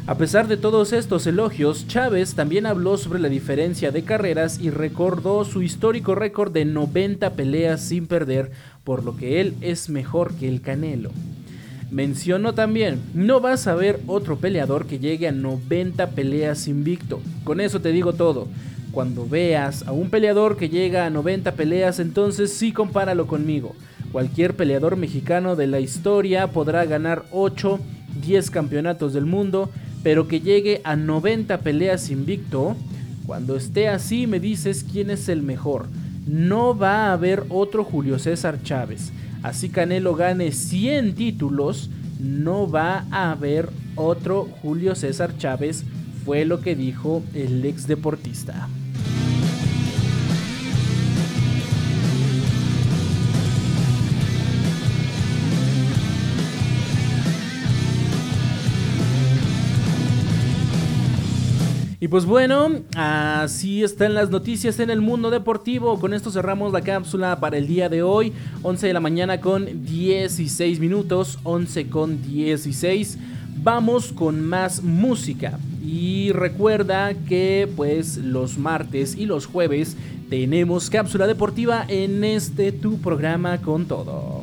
A pesar de todos estos elogios, Chávez también habló sobre la diferencia de carreras y recordó su histórico récord de 90 peleas sin perder, por lo que él es mejor que el Canelo. Mencionó también, no vas a ver otro peleador que llegue a 90 peleas invicto. Con eso te digo todo. Cuando veas a un peleador que llega a 90 peleas, entonces sí compáralo conmigo. Cualquier peleador mexicano de la historia podrá ganar 8, 10 campeonatos del mundo, pero que llegue a 90 peleas invicto, cuando esté así me dices quién es el mejor. No va a haber otro Julio César Chávez. Así Canelo gane 100 títulos, no va a haber otro Julio César Chávez, fue lo que dijo el ex deportista. Y pues bueno, así están las noticias en el mundo deportivo. Con esto cerramos la cápsula para el día de hoy. 11 de la mañana con 16 minutos. 11 con 16. Vamos con más música. Y recuerda que pues los martes y los jueves tenemos cápsula deportiva en este tu programa con todo.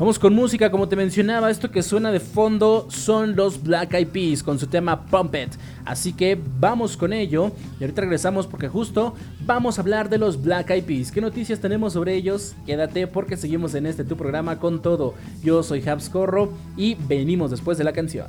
Vamos con música, como te mencionaba, esto que suena de fondo son los Black Eyed Peas con su tema Pump It. Así que vamos con ello y ahorita regresamos porque justo vamos a hablar de los Black Eyed Peas. ¿Qué noticias tenemos sobre ellos? Quédate porque seguimos en este tu programa con todo. Yo soy Habs Corro y venimos después de la canción.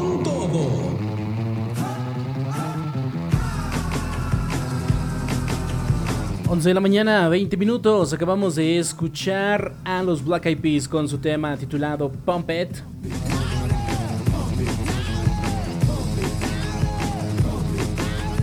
11 de la mañana, 20 minutos. Acabamos de escuchar a los Black Eyed Peas con su tema titulado Pump It.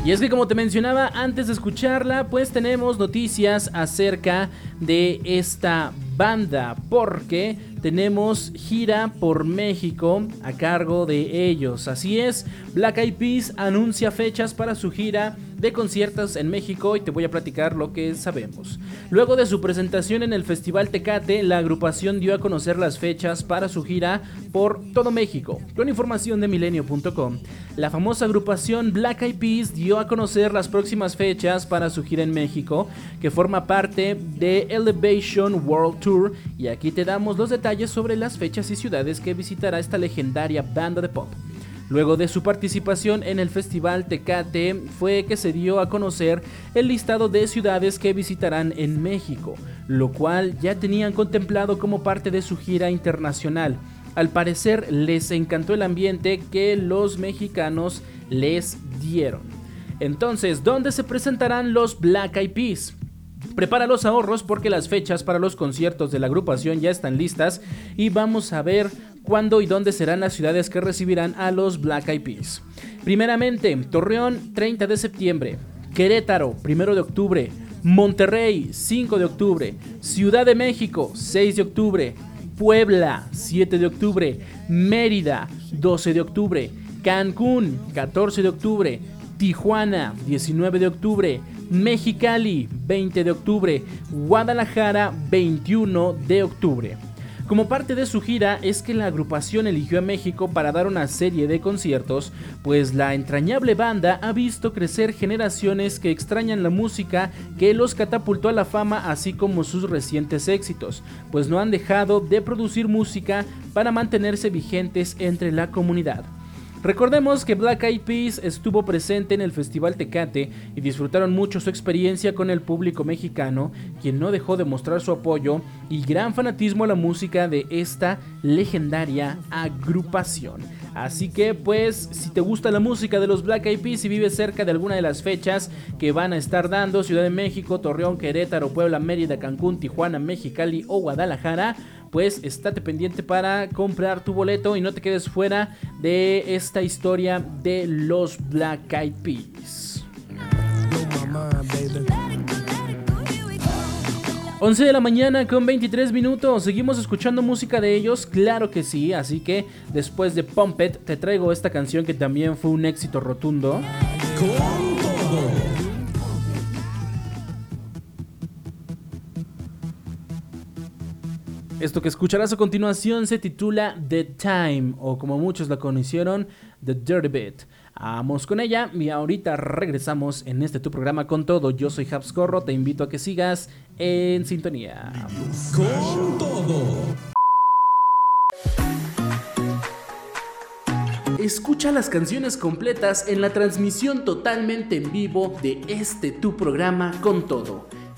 Y es que como te mencionaba antes de escucharla, pues tenemos noticias acerca de esta banda, porque tenemos gira por México a cargo de ellos. Así es, Black Eyed Peas anuncia fechas para su gira de conciertos en México y te voy a platicar lo que sabemos. Luego de su presentación en el Festival Tecate, la agrupación dio a conocer las fechas para su gira por todo México. Con información de milenio.com, la famosa agrupación Black Eyed Peas dio a conocer las próximas fechas para su gira en México, que forma parte de Elevation World Tour, y aquí te damos los detalles sobre las fechas y ciudades que visitará esta legendaria banda de pop. Luego de su participación en el Festival Tecate fue que se dio a conocer el listado de ciudades que visitarán en México, lo cual ya tenían contemplado como parte de su gira internacional. Al parecer les encantó el ambiente que los mexicanos les dieron. Entonces, ¿dónde se presentarán los Black Eyed Peas? Prepara los ahorros porque las fechas para los conciertos de la agrupación ya están listas y vamos a ver cuándo y dónde serán las ciudades que recibirán a los Black Eyed Peas. Primeramente, Torreón 30 de septiembre, Querétaro 1 de octubre, Monterrey 5 de octubre, Ciudad de México 6 de octubre, Puebla 7 de octubre, Mérida 12 de octubre, Cancún 14 de octubre, Tijuana 19 de octubre, Mexicali 20 de octubre, Guadalajara 21 de octubre. Como parte de su gira es que la agrupación eligió a México para dar una serie de conciertos, pues la entrañable banda ha visto crecer generaciones que extrañan la música que los catapultó a la fama así como sus recientes éxitos, pues no han dejado de producir música para mantenerse vigentes entre la comunidad. Recordemos que Black Eyed Peas estuvo presente en el Festival Tecate y disfrutaron mucho su experiencia con el público mexicano, quien no dejó de mostrar su apoyo y gran fanatismo a la música de esta legendaria agrupación. Así que pues si te gusta la música de los Black Eyed Peas y vives cerca de alguna de las fechas que van a estar dando Ciudad de México, Torreón, Querétaro, Puebla, Mérida, Cancún, Tijuana, Mexicali o Guadalajara, pues estate pendiente para comprar tu boleto y no te quedes fuera de esta historia de los Black Eyed Peas. 11 de la mañana con 23 minutos. ¿Seguimos escuchando música de ellos? Claro que sí. Así que después de Pump It, te traigo esta canción que también fue un éxito rotundo. Esto que escucharás a continuación se titula The Time, o como muchos la conocieron, The Dirty Bit. Vamos con ella y ahorita regresamos en este tu programa con todo. Yo soy Habs Corro, te invito a que sigas en sintonía. Con todo. Escucha las canciones completas en la transmisión totalmente en vivo de este tu programa con todo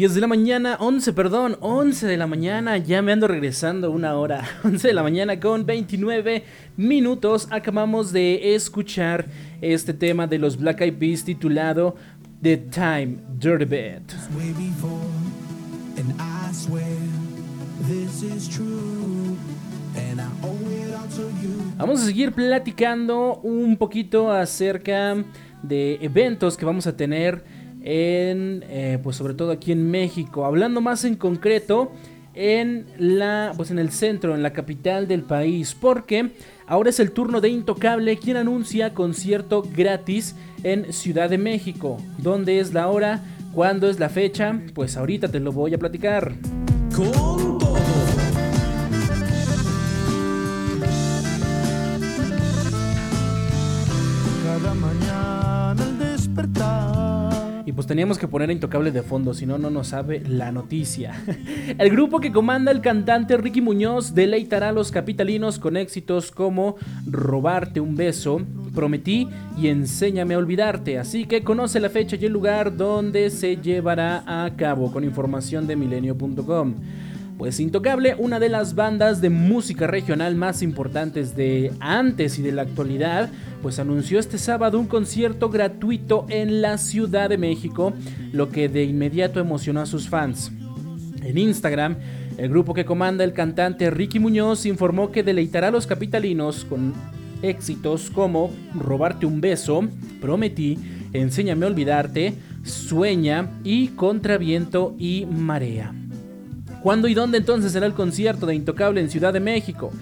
10 de la mañana, 11, perdón, 11 de la mañana, ya me ando regresando una hora. 11 de la mañana con 29 minutos. Acabamos de escuchar este tema de los Black Eyed Peas titulado The Time Dirty Bit. Vamos a seguir platicando un poquito acerca de eventos que vamos a tener en, eh, pues sobre todo aquí en México. Hablando más en concreto, en la, pues en el centro, en la capital del país, porque ahora es el turno de Intocable quien anuncia concierto gratis en Ciudad de México. ¿Dónde es la hora? ¿Cuándo es la fecha? Pues ahorita te lo voy a platicar. Cada mañana al despertar y pues teníamos que poner Intocable de fondo, si no, no nos sabe la noticia. El grupo que comanda el cantante Ricky Muñoz deleitará a los capitalinos con éxitos como Robarte un beso, Prometí y Enséñame a olvidarte. Así que conoce la fecha y el lugar donde se llevará a cabo con información de milenio.com. Pues Intocable, una de las bandas de música regional más importantes de antes y de la actualidad, pues anunció este sábado un concierto gratuito en la Ciudad de México, lo que de inmediato emocionó a sus fans. En Instagram, el grupo que comanda el cantante Ricky Muñoz informó que deleitará a los capitalinos con éxitos como Robarte un beso, Prometí, Enséñame a olvidarte, Sueña y Contraviento y Marea. ¿Cuándo y dónde entonces será el concierto de Intocable en Ciudad de México?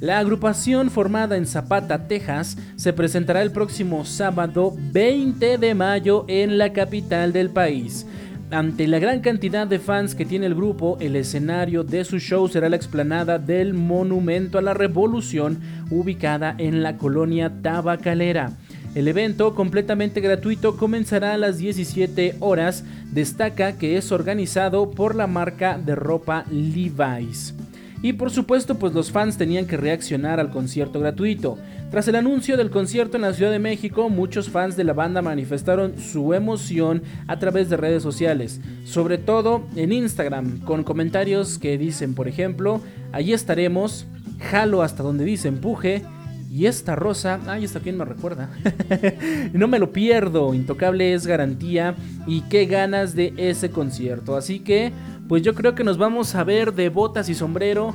La agrupación formada en Zapata, Texas, se presentará el próximo sábado 20 de mayo en la capital del país. Ante la gran cantidad de fans que tiene el grupo, el escenario de su show será la explanada del Monumento a la Revolución, ubicada en la colonia Tabacalera. El evento, completamente gratuito, comenzará a las 17 horas. Destaca que es organizado por la marca de ropa Levi's. Y por supuesto, pues los fans tenían que reaccionar al concierto gratuito. Tras el anuncio del concierto en la Ciudad de México, muchos fans de la banda manifestaron su emoción a través de redes sociales, sobre todo en Instagram, con comentarios que dicen, por ejemplo, allí estaremos, jalo hasta donde dice empuje, y esta rosa, ay, esta quien me recuerda. no me lo pierdo, Intocable es garantía y qué ganas de ese concierto. Así que, pues yo creo que nos vamos a ver de botas y sombrero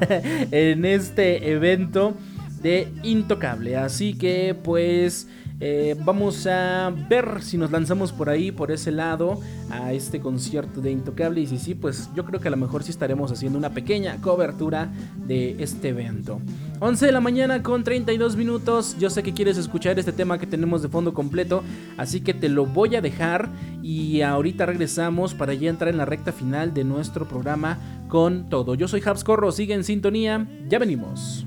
en este evento de Intocable. Así que pues eh, vamos a ver si nos lanzamos por ahí, por ese lado, a este concierto de Intocable. Y si sí, pues yo creo que a lo mejor sí estaremos haciendo una pequeña cobertura de este evento. 11 de la mañana con 32 minutos. Yo sé que quieres escuchar este tema que tenemos de fondo completo, así que te lo voy a dejar. Y ahorita regresamos para ya entrar en la recta final de nuestro programa con todo. Yo soy Habs Corro, sigue en sintonía, ya venimos.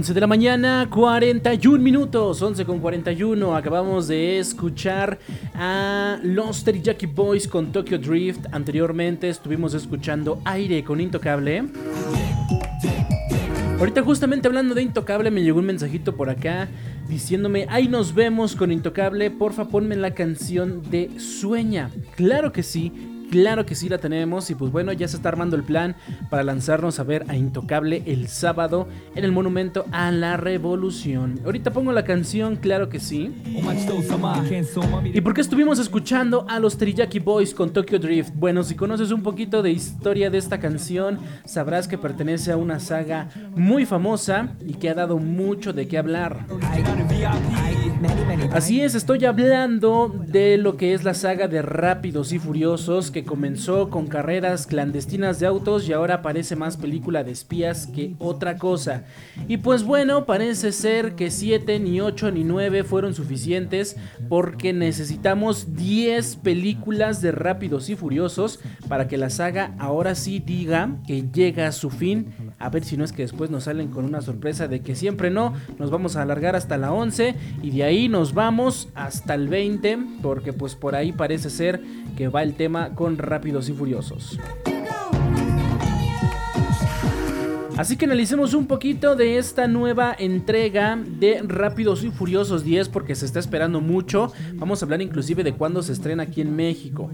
11 de la mañana, 41 minutos, 11 con 41. Acabamos de escuchar a los Jackie Boys con Tokyo Drift. Anteriormente estuvimos escuchando Aire con Intocable. Ahorita justamente hablando de Intocable me llegó un mensajito por acá diciéndome, ahí nos vemos con Intocable, porfa ponme la canción de Sueña. Claro que sí, Claro que sí la tenemos y pues bueno, ya se está armando el plan para lanzarnos a ver a Intocable el sábado en el Monumento a la Revolución. Ahorita pongo la canción, claro que sí. ¿Y por qué estuvimos escuchando a los Teriyaki Boys con Tokyo Drift? Bueno, si conoces un poquito de historia de esta canción, sabrás que pertenece a una saga muy famosa y que ha dado mucho de qué hablar. Así es, estoy hablando de lo que es la saga de Rápidos y Furiosos que comenzó con carreras clandestinas de autos y ahora parece más película de espías que otra cosa. Y pues bueno, parece ser que 7, ni 8, ni 9 fueron suficientes porque necesitamos 10 películas de Rápidos y Furiosos para que la saga ahora sí diga que llega a su fin. A ver si no es que después nos salen con una sorpresa de que siempre no, nos vamos a alargar hasta la 11 y de ahí nos vamos hasta el 20 porque pues por ahí parece ser que va el tema con Rápidos y Furiosos. Así que analicemos un poquito de esta nueva entrega de Rápidos y Furiosos 10 porque se está esperando mucho. Vamos a hablar inclusive de cuándo se estrena aquí en México.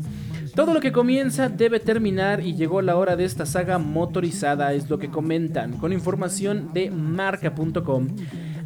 Todo lo que comienza debe terminar y llegó la hora de esta saga motorizada, es lo que comentan, con información de marca.com.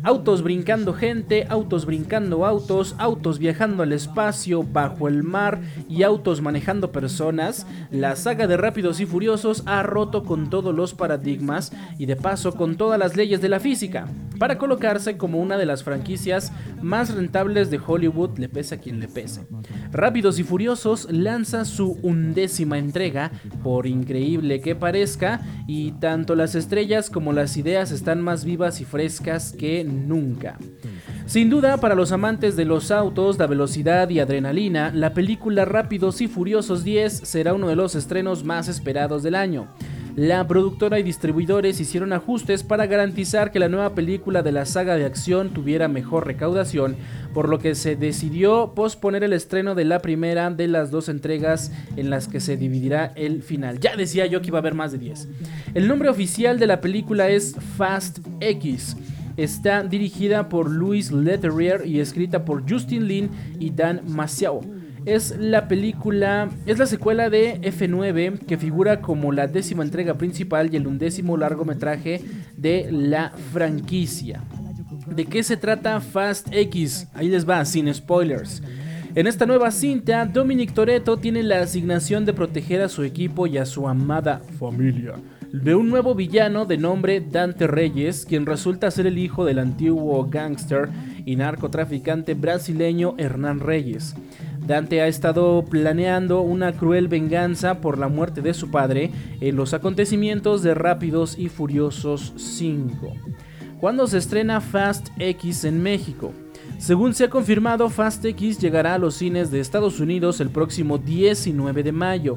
Autos brincando gente, autos brincando autos, autos viajando al espacio, bajo el mar y autos manejando personas, la saga de Rápidos y Furiosos ha roto con todos los paradigmas y de paso con todas las leyes de la física, para colocarse como una de las franquicias más rentables de Hollywood, le pese a quien le pese. Rápidos y Furiosos lanza su undécima entrega, por increíble que parezca, y tanto las estrellas como las ideas están más vivas y frescas que nunca. Sin duda, para los amantes de los autos, la velocidad y adrenalina, la película Rápidos y Furiosos 10 será uno de los estrenos más esperados del año. La productora y distribuidores hicieron ajustes para garantizar que la nueva película de la saga de acción tuviera mejor recaudación, por lo que se decidió posponer el estreno de la primera de las dos entregas en las que se dividirá el final. Ya decía yo que iba a haber más de 10. El nombre oficial de la película es Fast X Está dirigida por Louis Leterrier y escrita por Justin Lin y Dan Masiao. Es la película, es la secuela de F9 que figura como la décima entrega principal y el undécimo largometraje de la franquicia. ¿De qué se trata Fast X? Ahí les va, sin spoilers. En esta nueva cinta, Dominic Toretto tiene la asignación de proteger a su equipo y a su amada familia de un nuevo villano de nombre Dante Reyes, quien resulta ser el hijo del antiguo gángster y narcotraficante brasileño Hernán Reyes. Dante ha estado planeando una cruel venganza por la muerte de su padre en los acontecimientos de Rápidos y Furiosos 5. ¿Cuándo se estrena Fast X en México? Según se ha confirmado, Fast X llegará a los cines de Estados Unidos el próximo 19 de mayo.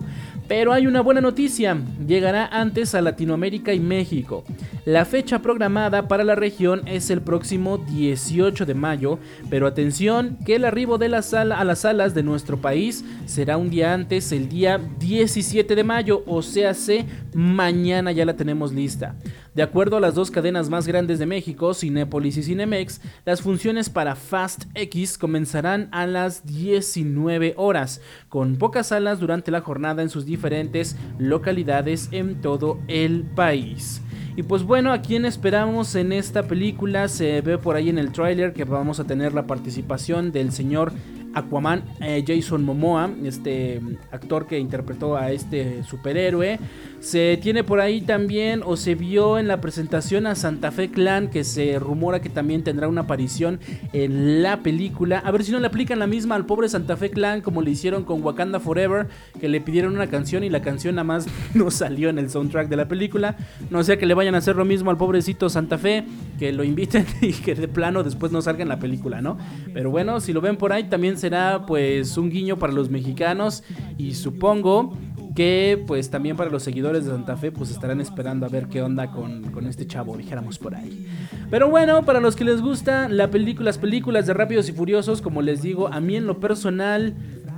Pero hay una buena noticia, llegará antes a Latinoamérica y México. La fecha programada para la región es el próximo 18 de mayo, pero atención que el arribo de la sala a las salas de nuestro país será un día antes, el día 17 de mayo, o sea, se mañana ya la tenemos lista. De acuerdo a las dos cadenas más grandes de México, Cinépolis y Cinemex, las funciones para Fast X comenzarán a las 19 horas, con pocas salas durante la jornada en sus diferentes localidades en todo el país. Y pues bueno, ¿a quién esperamos en esta película? Se ve por ahí en el tráiler que vamos a tener la participación del señor Aquaman, eh, Jason Momoa, este actor que interpretó a este superhéroe. Se tiene por ahí también, o se vio en la presentación a Santa Fe Clan, que se rumora que también tendrá una aparición en la película. A ver si no le aplican la misma al pobre Santa Fe Clan, como le hicieron con Wakanda Forever, que le pidieron una canción y la canción nada más no salió en el soundtrack de la película. No sea que le vayan a hacer lo mismo al pobrecito Santa Fe, que lo inviten y que de plano después no salga en la película, ¿no? Pero bueno, si lo ven por ahí, también será pues un guiño para los mexicanos y supongo que pues también para los seguidores de Santa Fe pues estarán esperando a ver qué onda con, con, este chavo, dijéramos por ahí. Pero bueno, para los que les gusta la película, las películas de Rápidos y Furiosos, como les digo, a mí en lo personal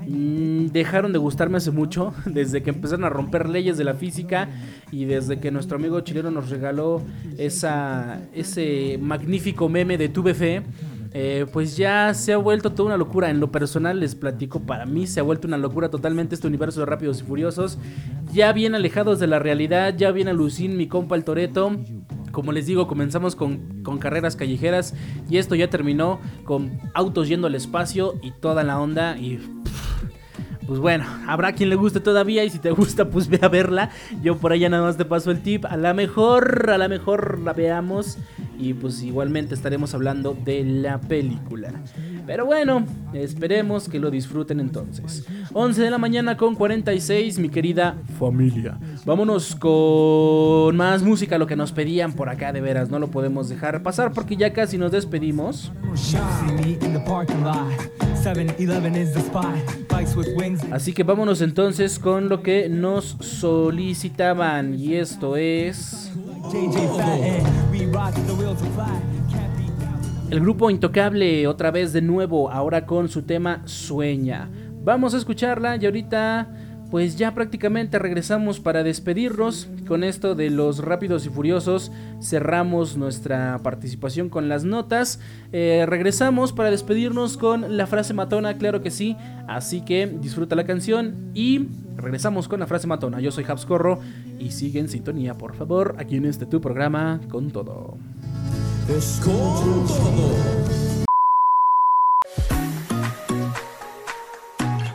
mmm, dejaron de gustarme hace mucho, desde que empezaron a romper leyes de la física y desde que nuestro amigo chileno nos regaló esa, ese magnífico meme de Tuve Fe. Eh, pues ya se ha vuelto toda una locura. En lo personal les platico, para mí se ha vuelto una locura totalmente este universo de Rápidos y Furiosos. Ya bien alejados de la realidad, ya bien alucin mi compa el Toreto. Como les digo, comenzamos con, carreras callejeras y esto ya terminó con autos yendo al espacio y toda la onda y... Pues bueno, habrá quien le guste todavía y si te gusta pues ve a verla. Yo por allá nada más te paso el tip. A la mejor, a la mejor la veamos y pues igualmente estaremos hablando de la película. Pero bueno, esperemos que lo disfruten entonces. 11 de la mañana con 46, mi querida familia. Vámonos con más música, lo que nos pedían por acá de veras, no lo podemos dejar pasar porque ya casi nos despedimos. Así que vámonos entonces con lo que nos solicitaban y esto es... El grupo Intocable otra vez de nuevo, ahora con su tema Sueña. Vamos a escucharla y ahorita pues ya prácticamente regresamos para despedirnos. Con esto de los rápidos y furiosos cerramos nuestra participación con las notas. Eh, regresamos para despedirnos con la frase matona, claro que sí. Así que disfruta la canción y regresamos con la frase matona. Yo soy Habscorro y sigue en sintonía, por favor, aquí en este tu programa con todo. Es con todo.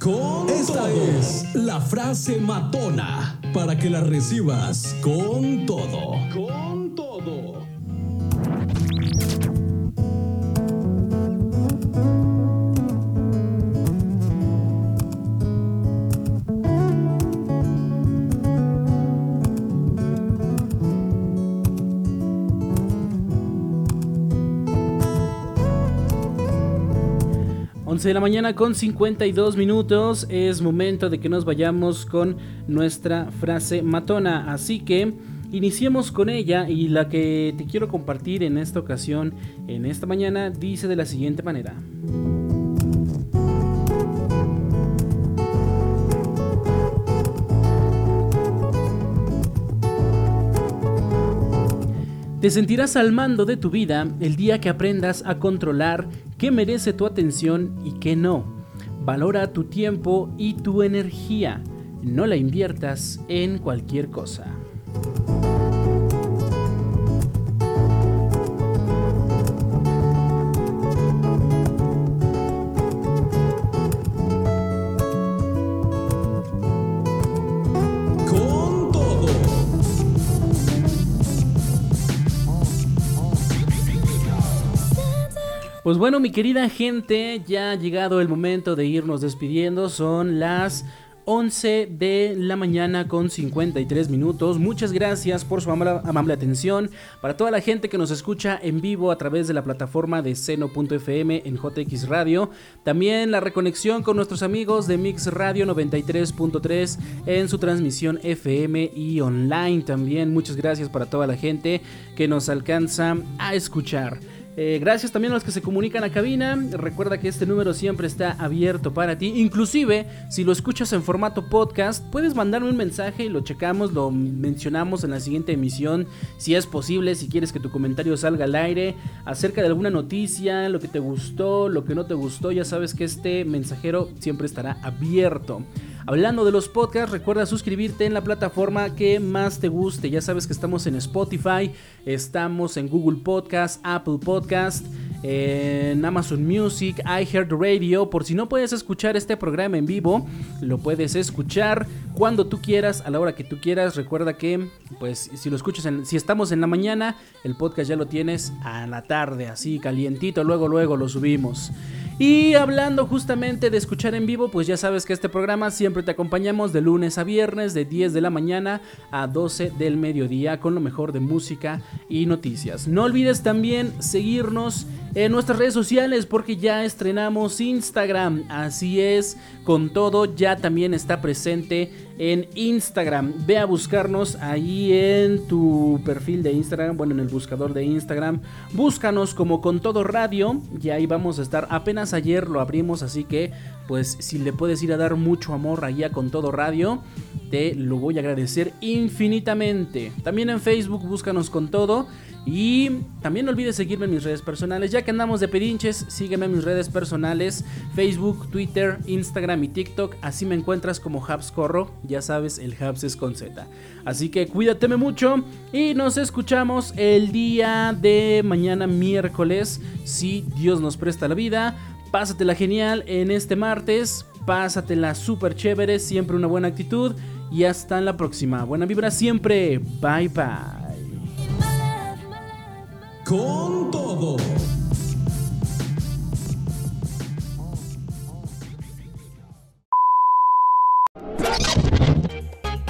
Con Esta es la frase matona para que la recibas con todo. Con todo. De la mañana con 52 minutos. Es momento de que nos vayamos con nuestra frase matona. Así que iniciemos con ella y la que te quiero compartir en esta ocasión, en esta mañana, dice de la siguiente manera. Te sentirás al mando de tu vida el día que aprendas a controlar qué merece tu atención y qué no. Valora tu tiempo y tu energía. No la inviertas en cualquier cosa. Pues bueno, mi querida gente, ya ha llegado el momento de irnos despidiendo. Son las 11 de la mañana con 53 minutos. Muchas gracias por su amable, atención. Para toda la gente que nos escucha en vivo a través de la plataforma de seno.fm en JX Radio. También la reconexión con nuestros amigos de Mix Radio 93.3 en su transmisión FM y online también. Muchas gracias para toda la gente que nos alcanza a escuchar. Eh, gracias también a los que se comunican a cabina. Recuerda que este número siempre está abierto para ti. Inclusive, si lo escuchas en formato podcast, puedes mandarme un mensaje y lo checamos, lo mencionamos en la siguiente emisión. Si es posible, si quieres que tu comentario salga al aire acerca de alguna noticia, lo que te gustó, lo que no te gustó, ya sabes que este mensajero siempre estará abierto. Hablando de los podcasts, recuerda suscribirte en la plataforma que más te guste. Ya sabes que estamos en Spotify, estamos en Google Podcast, Apple Podcast, en Amazon Music, iHeartRadio. Por si no puedes escuchar este programa en vivo, lo puedes escuchar cuando tú quieras, a la hora que tú quieras. Recuerda que, pues, si lo escuchas, si estamos en la mañana, el podcast ya lo tienes a la tarde, así calientito. Luego, luego lo subimos. Y hablando justamente de escuchar en vivo, pues ya sabes que este programa siempre te acompañamos de lunes a viernes, de 10 de la mañana a 12 del mediodía, con lo mejor de música y noticias. No olvides también seguirnos en nuestras redes sociales porque ya estrenamos Instagram. Así es, con todo ya también está presente en Instagram. Ve a buscarnos ahí en tu perfil de Instagram, bueno, en el buscador de Instagram. Búscanos como con todo radio y ahí vamos a estar. Apenas ayer lo abrimos, así que pues si le puedes ir a dar mucho amor allá con todo radio, te lo voy a agradecer infinitamente. También en Facebook búscanos con todo. Y también no olvides seguirme en mis redes personales. Ya que andamos de pedinches, sígueme en mis redes personales: Facebook, Twitter, Instagram y TikTok. Así me encuentras como Habs Corro. Ya sabes, el Habs es con Z. Así que cuídateme mucho y nos escuchamos el día de mañana, miércoles. Si Dios nos presta la vida. Pásatela genial en este martes. Pásatela súper chévere. Siempre una buena actitud. Y hasta la próxima. Buena vibra siempre. Bye bye con todo.